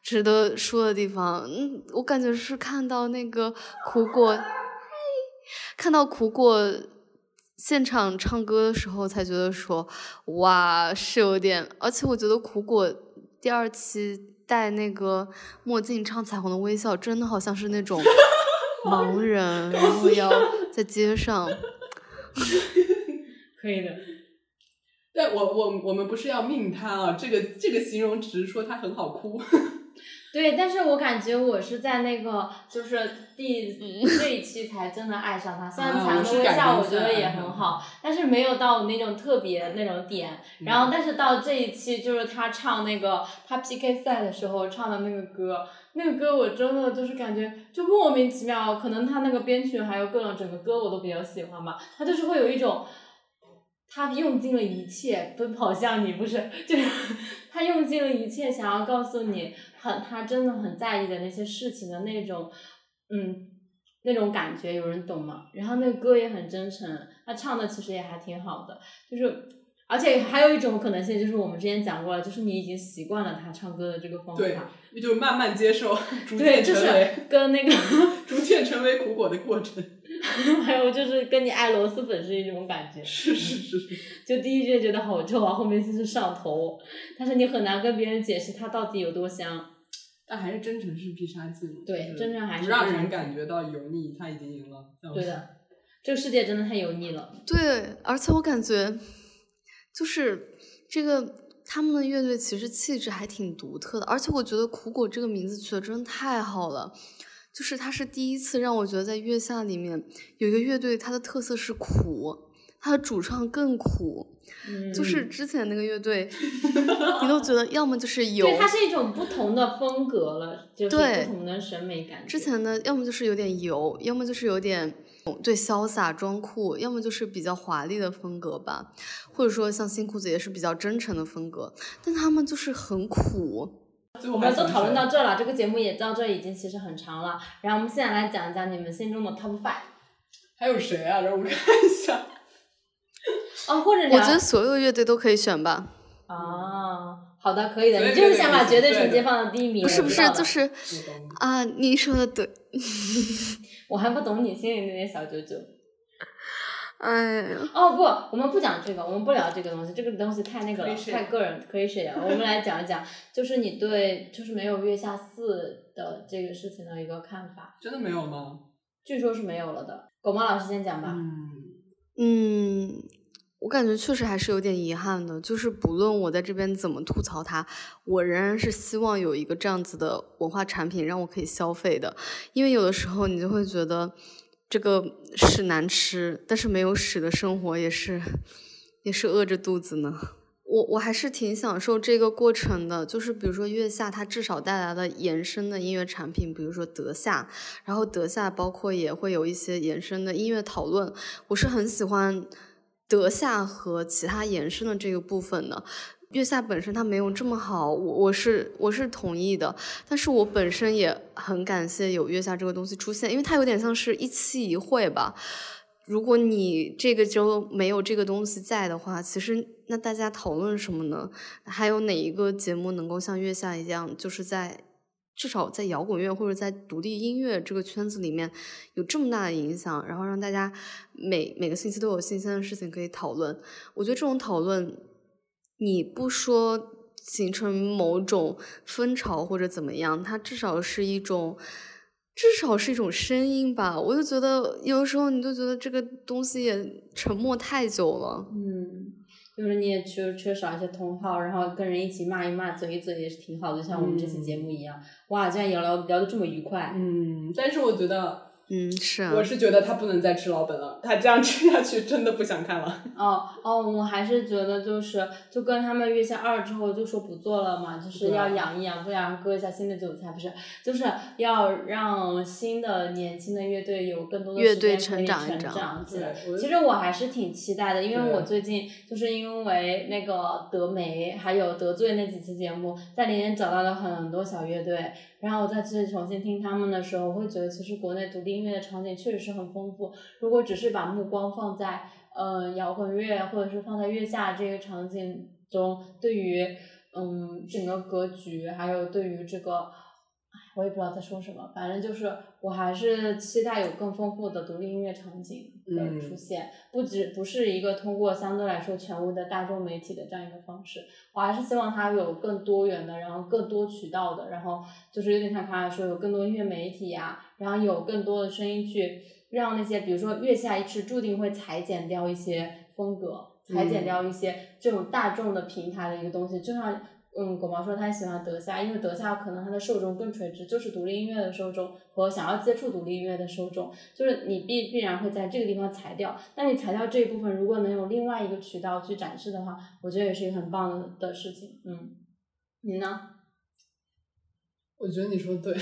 A: 值得说的地方。嗯，我感觉是看到那个苦果，看到苦果现场唱歌的时候，才觉得说，哇，是有点，而且我觉得苦果第二期。戴那个墨镜唱《彩虹的微笑》，真的好像是那种 [laughs] 盲人，然后要在街上。[laughs]
B: 可以的。
C: 但我我我们不是要命他啊，这个这个形容只是说他很好哭。[laughs]
B: 对，但是我感觉我是在那个就是第这一期才真的爱上他，虽然彩虹的微笑我觉得也很好，但是没有到那种特别那种点。然后，但是到这一期就是他唱那个他 PK 赛的时候唱的那个歌，那个歌我真的就是感觉就莫名其妙，可能他那个编曲还有各种整个歌我都比较喜欢吧，他就是会有一种。他用尽了一切奔跑向你，不是，就是 [laughs] 他用尽了一切想要告诉你，很他真的很在意的那些事情的那种，嗯，那种感觉，有人懂吗？然后那个歌也很真诚，他唱的其实也还挺好的，就是，而且还有一种可能性，就是我们之前讲过了，就是你已经习惯了他唱歌的这个方法，
C: 对，就是慢慢接受，[laughs] 逐
B: 渐成为跟那个 [laughs]
C: 逐渐成为苦果的过程。[laughs]
B: 还有就是跟你爱螺蛳粉是一种感觉，
C: 是是是是，[laughs]
B: 就第一句觉得好臭啊，后面就是上头，但是你很难跟别人解释它到底有多香。
C: 但还是真诚是必杀技嘛？
B: 对，真诚还是
C: 不让人感觉到油腻，他已经赢了。
B: 对的，这个世界真的太油腻了。
A: 对，而且我感觉就是这个他们的乐队其实气质还挺独特的，而且我觉得苦果这个名字取的真的太好了。就是他是第一次让我觉得在月下里面有一个乐队，它的特色是苦，它的主唱更苦。就是之前那个乐队，[laughs] 你都觉得要么就是有，
B: 对，它是一种不同的风格了，就是不同的审美感。
A: 之前的要么就是有点油，要么就是有点对潇洒装酷，要么就是比较华丽的风格吧，或者说像新裤子也是比较真诚的风格，但他们就是很苦。
B: 我们都讨论到这了，这个节目也到这已经其实很长了。然后我们现在来讲一讲你们心中的 top five。
C: 还有谁啊？让我看一下。
B: 哦，或者
A: 我觉得所有乐队都可以选吧。
B: 啊，好的，可以的。你就是想把绝对纯洁放到第一名。
A: 不是不是，就是啊，你说的对。[laughs]
B: 我还不懂你心里那点小九九。
A: 哎，
B: 哦不，我们不讲这个，我们不聊这个东西，这个东西太那个了，太个人可以水了。我们来讲一讲，[laughs] 就是你对就是没有月下四的这个事情的一个看法。
C: 真的没有吗？
B: 据说是没有了的。狗毛老师先讲吧。
A: 嗯，我感觉确实还是有点遗憾的，就是不论我在这边怎么吐槽它，我仍然是希望有一个这样子的文化产品让我可以消费的，因为有的时候你就会觉得。这个屎难吃，但是没有屎的生活也是，也是饿着肚子呢。我我还是挺享受这个过程的，就是比如说月下，它至少带来了延伸的音乐产品，比如说德夏，然后德夏包括也会有一些延伸的音乐讨论，我是很喜欢德夏和其他延伸的这个部分的。月下本身它没有这么好，我我是我是同意的，但是我本身也很感谢有月下这个东西出现，因为它有点像是一期一会吧。如果你这个周没有这个东西在的话，其实那大家讨论什么呢？还有哪一个节目能够像月下一样，就是在至少在摇滚乐或者在独立音乐这个圈子里面有这么大的影响，然后让大家每每个星期都有新鲜的事情可以讨论？我觉得这种讨论。你不说形成某种风潮或者怎么样，它至少是一种，至少是一种声音吧。我就觉得有的时候，你就觉得这个东西也沉默太久了。
B: 嗯，就是你也缺缺少一些同好，然后跟人一起骂一骂、嘴一嘴也是挺好的，像我们这期节目一样。哇，竟然聊聊聊的这么愉快。
C: 嗯，但是我觉得。
A: 嗯，是啊。
C: 我是觉得他不能再吃老本了，他这样吃下去真的不想看了。[laughs]
B: 哦哦，我还是觉得就是就跟他们月下二之后就说不做了嘛，就是要养一养，不然割一下新的韭菜，不是，就是要让新的年轻的乐队有更多的
A: 乐队
B: 成
A: 长
B: 成长起来。其实我还是挺期待的，因为我最近就是因为那个德媒还有得罪那几期节目，在里面找到了很多小乐队，然后我再去重新听他们的时候，我会觉得其实国内独立音乐的场景确实是很丰富。如果只是把目光放在嗯摇滚乐或者是放在月下这个场景中，对于嗯整个格局，还有对于这个。唉我也不知道在说什么，反正就是我还是期待有更丰富的独立音乐场景的
C: 嗯
B: 出现，不只不是一个通过相对来说权威的大众媒体的这样一个方式，我还是希望它有更多元的，然后更多渠道的，然后就是有点像刚才说有更多音乐媒体呀、然后有更多的声音去让那些比如说月下一次注定会裁剪掉一些风格，裁剪
C: 嗯
B: 掉一些这种大众的平台的一个东西，就像。嗯，狗毛说他喜欢德夏，因为德夏可能他的受众更垂直，就是独立音乐的受众和想要接触独立音乐的受众，就是你必必然会在这个地方裁掉。那你裁掉这一部分，如果能有另外一个渠道去展示的话，我觉得也是一个很棒的的事情。嗯，你呢？
C: 我觉得你说对，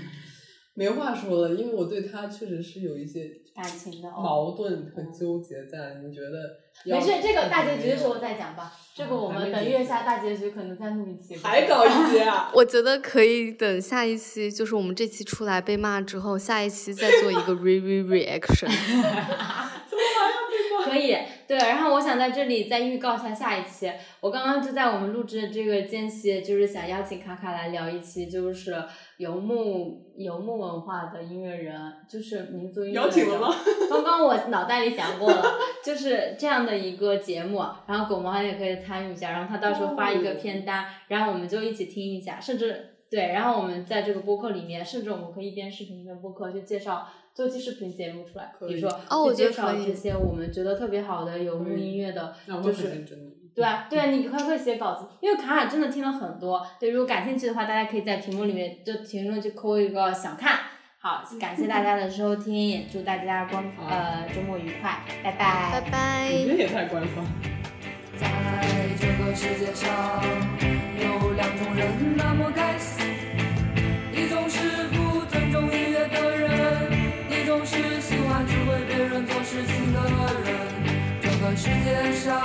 C: [laughs] 没话说了，因为我对他确实是有一些
B: 感情的哦。
C: 矛盾和纠结在。你觉得？
B: 没事，这个大结局的时候再讲吧。这个我们等月下大结局可能再录一期。
C: 还搞一期啊？[laughs]
A: 我觉得可以等下一期，就是我们这期出来被骂之后，下一期再做一个 re re reaction。[laughs] [laughs]
B: 可以，对，然后我想在这里再预告一下下一期。我刚刚就在我们录制的这个间隙，就是想邀请卡卡来聊一期，就是游牧游牧文化的音乐人，就是民族音乐人。
C: 邀请了吗？
B: 刚刚我脑袋里想过了，就是这样的一个节目，然后狗毛也可以参与一下，然后他到时候发一个片单，然后我们就一起听一下，甚至对，然后我们在这个播客里面，甚至我们可以一边视频一边播客去介绍。做期视频节目出来，
C: 可以
B: 比如说
A: 哦我
B: 介绍
A: 觉得可以
B: 这些我们觉得特别好的游牧音乐的就是。对啊，对啊，你快快写稿子，因为卡卡真的听了很多。对，如果感兴趣的话，大家可以在屏幕里面就评论区扣一个想看。好，感谢大家的收听，也祝大家光呃周末愉快，拜拜。
A: 拜拜。
C: 你这也太官方。
D: 在这个世界上，有两种人那么该死，一种是总是喜欢只为别人做事情的人。这个世界上